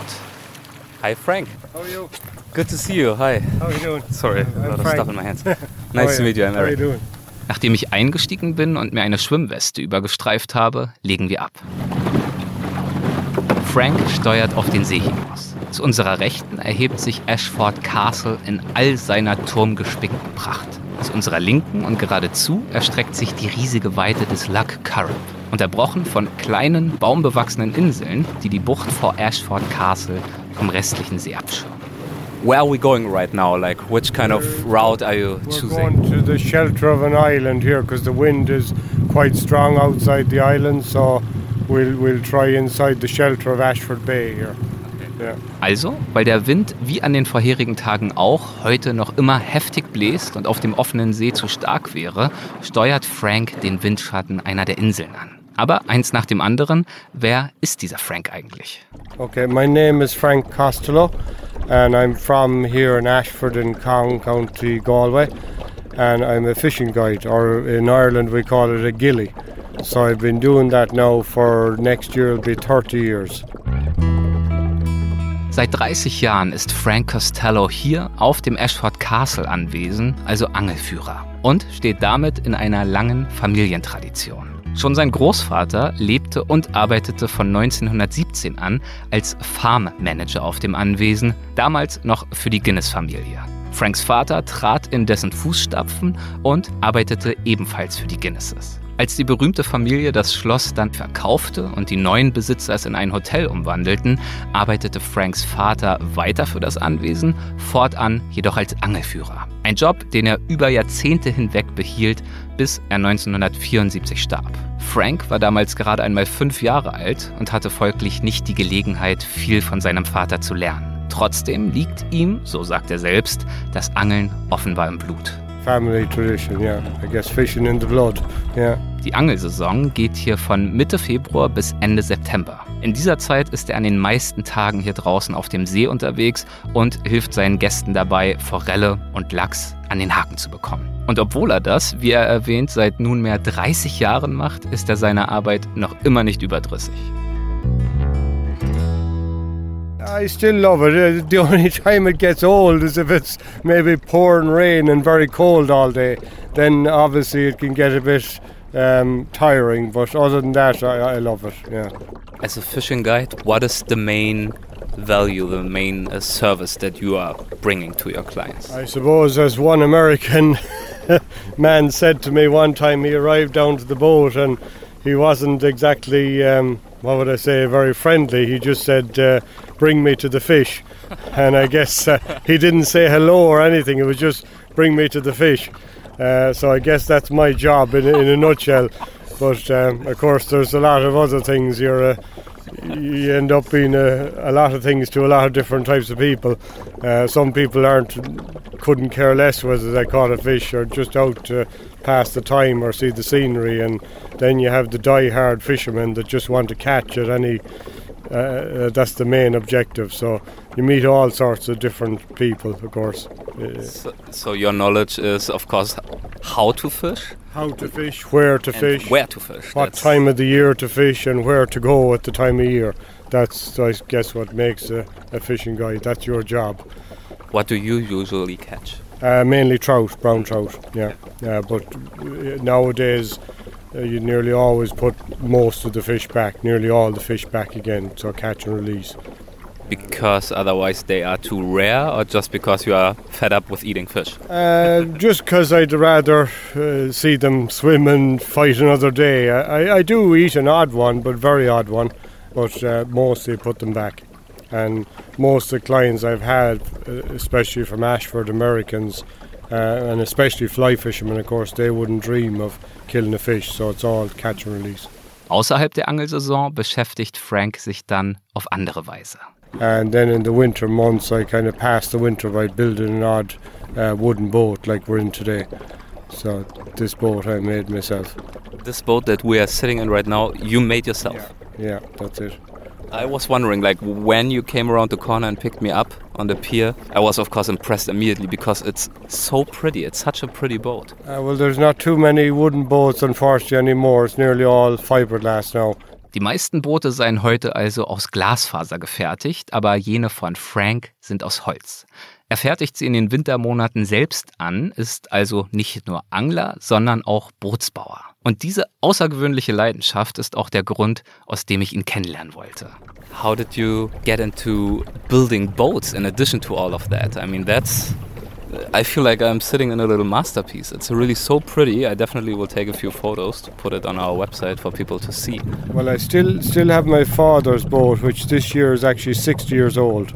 Hi Frank.
How are you?
Good to see you. Hi.
How are you doing?
Sorry,
I'm
a lot of stuff in my hands.
How
Nice to meet you, I'm
How are you
Eric.
doing?
Nachdem ich eingestiegen bin und mir eine Schwimmweste übergestreift habe, legen wir ab. Frank steuert auf den See hinaus. Zu unserer Rechten erhebt sich Ashford Castle in all seiner turmgespickten Pracht. Zu unserer Linken und geradezu erstreckt sich die riesige Weite des Loch Currab, unterbrochen von kleinen, baumbewachsenen Inseln, die die Bucht vor Ashford Castle vom restlichen See abschirmen. Where are we going right now? Like, which kind of route are you
We're
choosing?
going to the shelter of an island here because the wind is quite strong outside the island, so we'll we'll try inside the shelter of Ashford Bay here. Yeah.
Also, weil der Wind wie an den vorherigen Tagen auch heute noch immer heftig bläst und auf dem offenen See zu stark wäre, steuert Frank den Windschatten einer der Inseln an. Aber eins nach dem anderen, wer ist dieser Frank eigentlich?
Okay, my name is Frank Costello, and I'm from here in Ashford in Cong County, Galway, and I'm a fishing guide, or in Ireland we call it a gilly. So I've been doing that now for next year it'll be 30 years.
Seit 30 Jahren ist Frank Costello hier auf dem Ashford Castle anwesend, also Angelführer, und steht damit in einer langen Familientradition. Schon sein Großvater lebte und arbeitete von 1917 an als Farmmanager auf dem Anwesen, damals noch für die Guinness-Familie. Franks Vater trat in dessen Fußstapfen und arbeitete ebenfalls für die Guinnesses. Als die berühmte Familie das Schloss dann verkaufte und die neuen Besitzer es in ein Hotel umwandelten, arbeitete Franks Vater weiter für das Anwesen, fortan jedoch als Angelführer. Ein Job, den er über Jahrzehnte hinweg behielt, bis er 1974 starb. Frank war damals gerade einmal fünf Jahre alt und hatte folglich nicht die Gelegenheit, viel von seinem Vater zu lernen. Trotzdem liegt ihm, so sagt er selbst, das Angeln offenbar im Blut.
Family tradition, yeah. I guess fishing in the blood, yeah.
Die Angelsaison geht hier von Mitte Februar bis Ende September. In dieser Zeit ist er an den meisten Tagen hier draußen auf dem See unterwegs und hilft seinen Gästen dabei, Forelle und Lachs an den Haken zu bekommen. Und obwohl er das, wie er erwähnt, seit nunmehr 30 Jahren macht, ist er seiner Arbeit noch immer nicht überdrüssig.
I still love it. Uh, The only time it gets old is if it's maybe pouring rain and very cold all day. Then obviously it can get a bit um, tiring. But other than that, I, I love it. Yeah.
As a fishing guide, what is the main value, the main uh, service that you are bringing to your clients?
I suppose as one American man said to me one time, he arrived down to the boat and he wasn't exactly, um, what would I say, very friendly. He just said, uh, "Bring me to the fish," and I guess uh, he didn't say hello or anything. It was just, "Bring me to the fish." Uh, so I guess that's my job in, in a nutshell. But um, of course, there's a lot of other things. You're a, you end up being a, a lot of things to a lot of different types of people. Uh, some people aren't couldn't care less whether they caught a fish or just out pass the time or see the scenery, and then you have the die-hard fishermen that just want to catch at any. Uh, uh, that's the main objective. So you meet all sorts of different people, of course. Uh,
So, so your knowledge is, of course, how to fish,
how to fish, where to
and
fish,
where to fish.
what
That's-
time of the year to fish, and where to go at the time of year. That's, I guess, what makes a, a fishing guide. That's your job.
What do you usually catch?
Uh, mainly trout, brown trout. Yeah, yeah. But uh, nowadays, uh, you nearly always put most of the fish back, nearly all the fish back again. So catch and release.
Because otherwise they are too rare, or just because you are fed up with eating fish?
Uh, just 'cause I'd rather uh, see them swim and fight another day. I, I, I do eat an odd one, but very odd one. But uh, mostly put them back. And most of the clients I've had, uh, especially from Ashford Americans, uh, and especially fly fishermen, of course, they wouldn't dream of killing a fish. So it's all catch and release.
Außerhalb der Angelsaison beschäftigt Frank sich dann auf andere Weise.
And then in the winter months, I kind of pass the winter by building an odd uh, wooden boat like we're in today. So this boat I made myself.
This boat that we are sitting in right now, you made yourself.
Yeah, that's it.
I was wondering, like, when you came around the corner and picked me up on the pier, I was, of course, impressed immediately because it's so pretty. It's such a pretty boat.
Uh, well, there's not too many wooden boats, unfortunately, anymore. It's nearly all fiberglass now.
Die meisten Boote seien heute also aus Glasfaser gefertigt, aber jene von Frank sind aus Holz. Er fertigt sie in den Wintermonaten selbst an, ist also nicht nur Angler, sondern auch Bootsbauer. Und diese außergewöhnliche Leidenschaft ist auch der Grund, aus dem ich ihn kennenlernen wollte. How did you get into building boats in addition to all of that? I mean, that's I feel like I'm sitting in a little masterpiece. It's really so pretty. I definitely will take a few photos to put it on our website for people to see.
Well, I still still have my father's boat, which this year is actually 60 years old,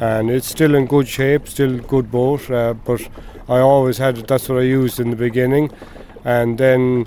and it's still in good shape, still good boat. Uh, but I always had that's what I used in the beginning, and then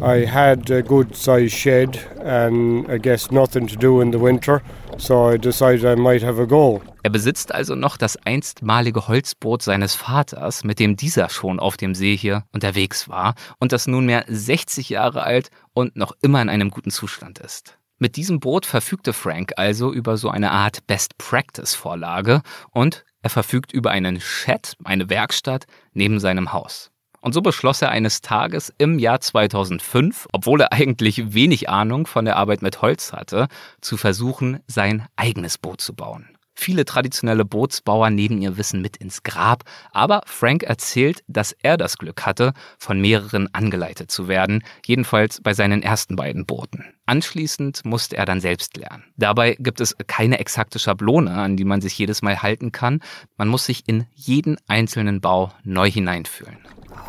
I had a good sized shed, and I guess nothing to do in the winter, so I decided I might have a go.
Er besitzt also noch das einstmalige Holzboot seines Vaters, mit dem dieser schon auf dem See hier unterwegs war und das nunmehr 60 Jahre alt und noch immer in einem guten Zustand ist. Mit diesem Boot verfügte Frank also über so eine Art Best-Practice-Vorlage und er verfügt über einen Shed, eine Werkstatt, neben seinem Haus. Und so beschloss er eines Tages im Jahr 2005, obwohl er eigentlich wenig Ahnung von der Arbeit mit Holz hatte, zu versuchen, sein eigenes Boot zu bauen. Viele traditionelle Bootsbauer nehmen ihr Wissen mit ins Grab, aber Frank erzählt, dass er das Glück hatte, von mehreren angeleitet zu werden, jedenfalls bei seinen ersten beiden Booten. Anschließend musste er dann selbst lernen. Dabei gibt es keine exakte Schablone, an die man sich jedes Mal halten kann. Man muss sich in jeden einzelnen Bau neu hineinfühlen.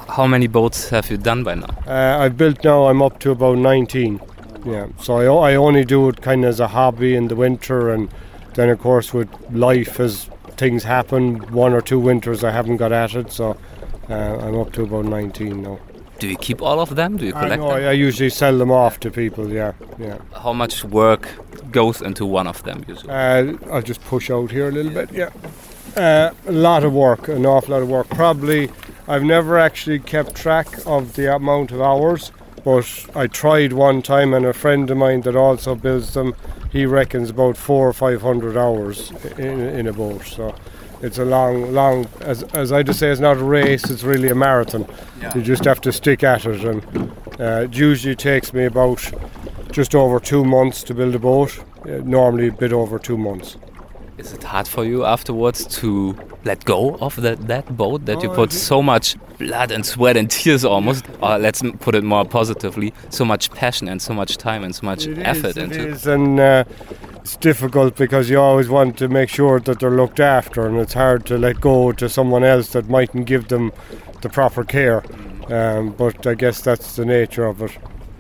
How many boats have you done by now?
Uh, I've built now. I'm up to about 19. Yeah, so I, I only do it kind of as a hobby in the winter, and then of course with life as things happen, one or two winters I haven't got at it. So uh, I'm up to about 19 now.
Do you keep all of them? Do you
I,
collect
know,
them?
I, I usually sell them off to people. Yeah, yeah.
How much work goes into one of them usually?
Uh, I'll just push out here a little bit. Yeah, uh, a lot of work, an awful lot of work. Probably, I've never actually kept track of the amount of hours, but I tried one time, and a friend of mine that also builds them, he reckons about four or five hundred hours in, in a boat. So. It's a long, long, as, as I just say, it's not a race, it's really a marathon. You just have to stick at it, and uh, it usually takes me about just over two months to build a boat, uh, normally a bit over two months.
Is it hard for you afterwards to let go of that, that boat that you
Oh,
put
it-
so much blood and sweat and tears almost, or let's put it more positively, so much passion and so much time and so much
It
effort
is, it
into
is, and uh, it's difficult because you always want to make sure that they're looked after, and it's hard to let go to someone else that mightn't give them the proper care. Um, but I guess that's the nature of it.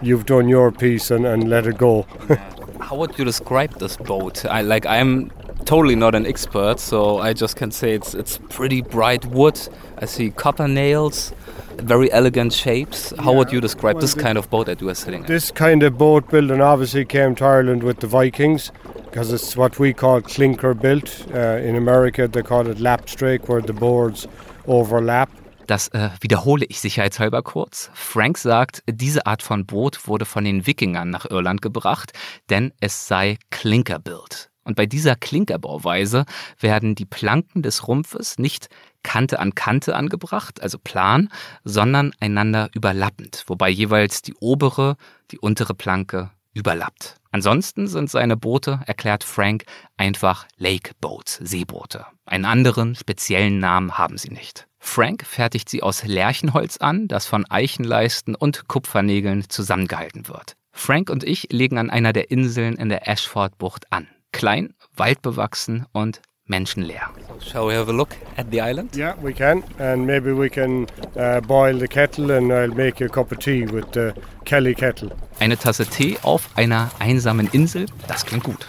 You've done your piece and, and let it go.
How would you describe this boat? I like I'm totally not an expert, so I just can say it's it's pretty bright wood. I see copper nails, very elegant shapes. How would you describe well, this kind of boat that you are sitting in?
This kind of boat building obviously came to Ireland with the Vikings because it's what we call clinker built. Uh, in America, they call it lap strake, where the boards overlap.
Das äh, wiederhole ich sicherheitshalber kurz. Frank sagt, diese Art von Boot wurde von den Wikingern nach Irland gebracht, denn es sei Klinkerbuilt. Und bei dieser Klinkerbauweise werden die Planken des Rumpfes nicht Kante an Kante angebracht, also plan, sondern einander überlappend, wobei jeweils die obere, die untere Planke überlappt. Ansonsten sind seine Boote, erklärt Frank, einfach Lake Boats, Seeboote. Einen anderen speziellen Namen haben sie nicht. Frank fertigt sie aus Lärchenholz an, das von Eichenleisten und Kupfernägeln zusammengehalten wird. Frank und ich legen an einer der Inseln in der Ashford-Bucht an. Klein, waldbewachsen und menschenleer.
Shall we have a look at the island?
Yeah, we can. And maybe we can uh, boil the kettle and I'll make a cup of tea with the Kelly kettle.
Eine Tasse Tee auf einer einsamen Insel, das klingt gut.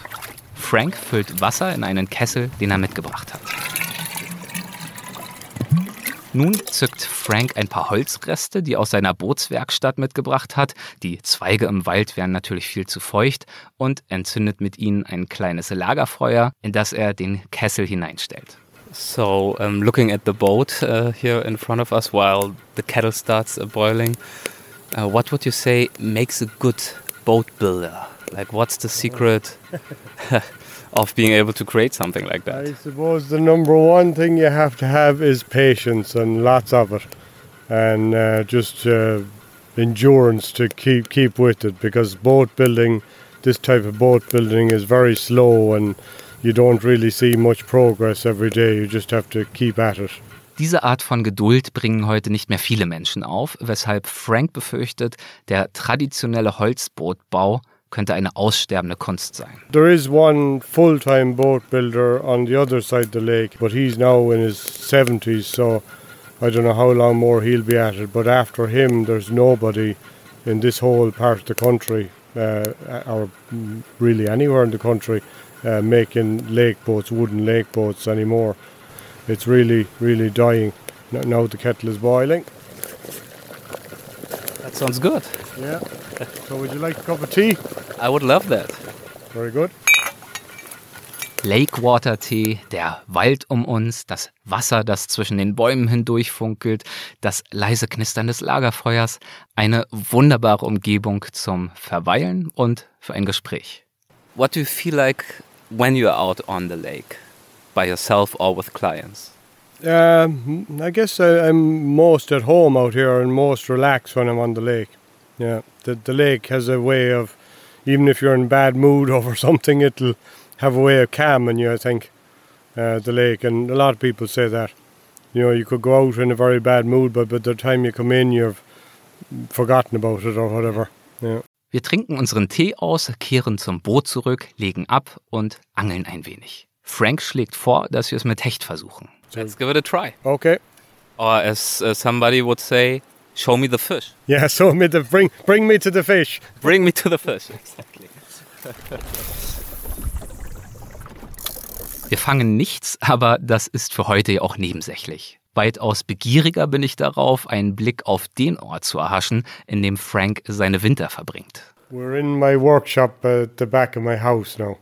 Frank füllt Wasser in einen Kessel, den er mitgebracht hat. Nun zückt Frank ein paar Holzreste, die er aus seiner Bootswerkstatt mitgebracht hat. Die Zweige im Wald wären natürlich viel zu feucht und entzündet mit ihnen ein kleines Lagerfeuer, in das er den Kessel hineinstellt.
So, um, looking at the boat uh, here in front of us while the kettle starts uh, boiling, uh, what would you say makes a good boat builder? Like, what's the secret? of being able to create something like that?
I suppose the number one thing you have to have is patience and lots of it, and uh, just uh, endurance to keep keep with it because boat building, this type of boat building, is very slow and you don't really see much progress every day. You just have to keep at it.
Diese Art von Geduld bringen heute nicht mehr viele Menschen auf, weshalb Frank befürchtet, der traditionelle Holzbootbau könnte eine aussterbende Kunst sein.
There is one full-time boat builder on the other side of the lake, but he's now in his 70s, so I don't know how long more he'll be at it. But after him, there's nobody in this whole part of the country, uh, or really anywhere in the country, uh, making lake boats, wooden lake boats anymore. It's really, really dying. Now the kettle is boiling.
That sounds good.
Yeah. So would you like a cup of tea?
I would love that.
Very good.
Lakewater-Tee, der Wald um uns, das Wasser, das zwischen den Bäumen hindurch funkelt, das leise Knistern des Lagerfeuers, eine wunderbare Umgebung zum Verweilen und für ein Gespräch.
What do you feel like when you're out on the lake, by yourself or with clients?
Um, I guess I, I'm most at home out here and most relaxed when I'm on the lake. Yeah, the, the lake has a way of, even if you're in bad mood over something, it'll have a way of calming you, I think, uh, the lake. And a lot of people say that. You know, you could go out in a very bad mood, but by the time you come in, you've forgotten about it or whatever. Yeah.
Wir trinken unseren Tee aus, kehren zum Boot zurück, legen ab und angeln ein wenig. Frank schlägt vor, dass wir es mit Hecht versuchen.
Let's give it a try.
Okay.
Or as uh, somebody would say, Show me the fish.
Yeah, show me the bring bring me to the fish.
Bring me to the fish. Exactly.
Wir fangen nichts, aber das ist für heute ja auch nebensächlich. Weitaus begieriger bin ich darauf, einen Blick auf den Ort zu erhaschen, in dem Frank seine Winter verbringt.
We're in my workshop at the back of my house now.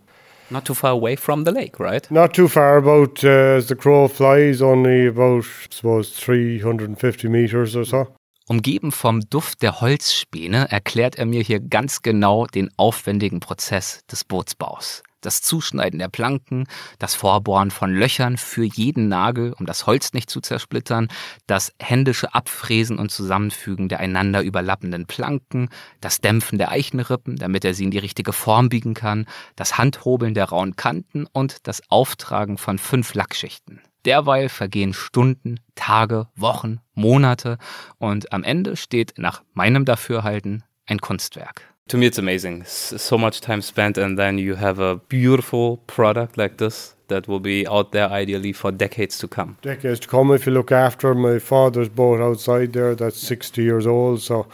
Not too far away from the lake, right?
Not too far, about uh, as the crow flies, only about, I suppose, 350 meters or so.
Umgeben vom Duft der Holzspäne erklärt er mir hier ganz genau den aufwendigen Prozess des Bootsbaus. Das Zuschneiden der Planken, das Vorbohren von Löchern für jeden Nagel, um das Holz nicht zu zersplittern, das händische Abfräsen und Zusammenfügen der einander überlappenden Planken, das Dämpfen der Eichenrippen, damit er sie in die richtige Form biegen kann, das Handhobeln der rauen Kanten und das Auftragen von fünf Lackschichten. Derweil vergehen Stunden, Tage, Wochen, Monate und am Ende steht nach meinem Dafürhalten ein Kunstwerk.
To me, it's amazing. So much time spent, and then you have a beautiful product like this that will be out there ideally for decades to come.
Decades to come if you look after my father's boat outside there that's 60 years old. So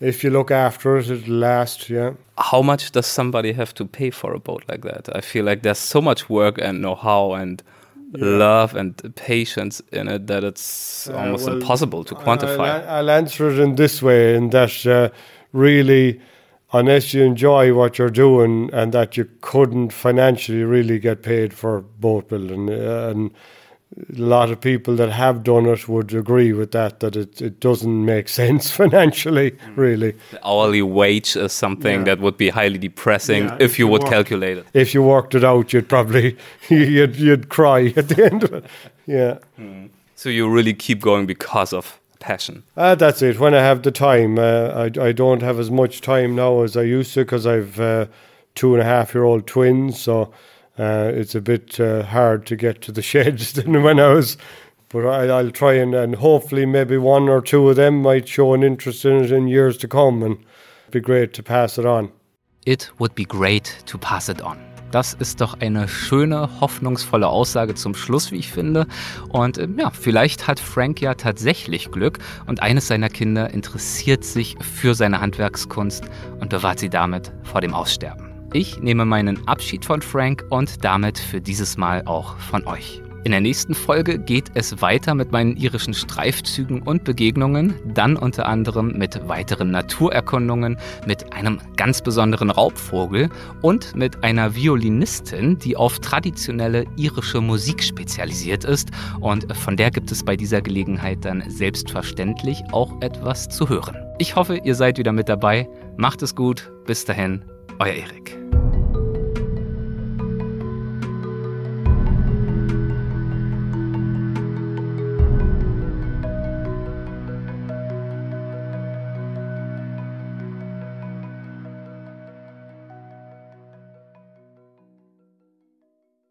if you look after it, it'll last, yeah.
How much does somebody have to pay for a boat like that? I feel like there's so much work and know how and love and patience in it that it's
Uh,
almost
well,
impossible to quantify.
I'll, I'll answer it in this way in that uh, really, unless you enjoy what you're doing and that you couldn't financially really get paid for boat building. Uh, and a lot of people that have done it would agree with that, that it, it doesn't make sense financially, really.
The hourly wage is something
Yeah.
that would be highly depressing
Yeah,
if
if
you would calculate it.
If you worked it out, you'd probably, you'd, you'd cry at the end of it. Yeah.
So you really keep going because of passion.
Uh, that's it. When I have the time, uh, I, I don't have as much time now as I used to because I've uh, two and a half year old twins. So uh, it's a bit uh, hard to get to the sheds than when I was. But I, I'll try and, and hopefully maybe one or two of them might show an interest in it in years to come, and it'd be great to pass it on.
It would be great to pass it on. Das ist doch eine schöne, hoffnungsvolle Aussage zum Schluss, wie ich finde. Und ähm, ja, vielleicht hat Frank ja tatsächlich Glück und eines seiner Kinder interessiert sich für seine Handwerkskunst und bewahrt sie damit vor dem Aussterben. Ich nehme meinen Abschied von Frank und damit für dieses Mal auch von euch. In der nächsten Folge geht es weiter mit meinen irischen Streifzügen und Begegnungen, dann unter anderem mit weiteren Naturerkundungen, mit einem ganz besonderen Raubvogel und mit einer Violinistin, die auf traditionelle irische Musik spezialisiert ist und von der gibt es bei dieser Gelegenheit dann selbstverständlich auch etwas zu hören. Ich hoffe, ihr seid wieder mit dabei. Macht es gut. Bis dahin, euer Erik.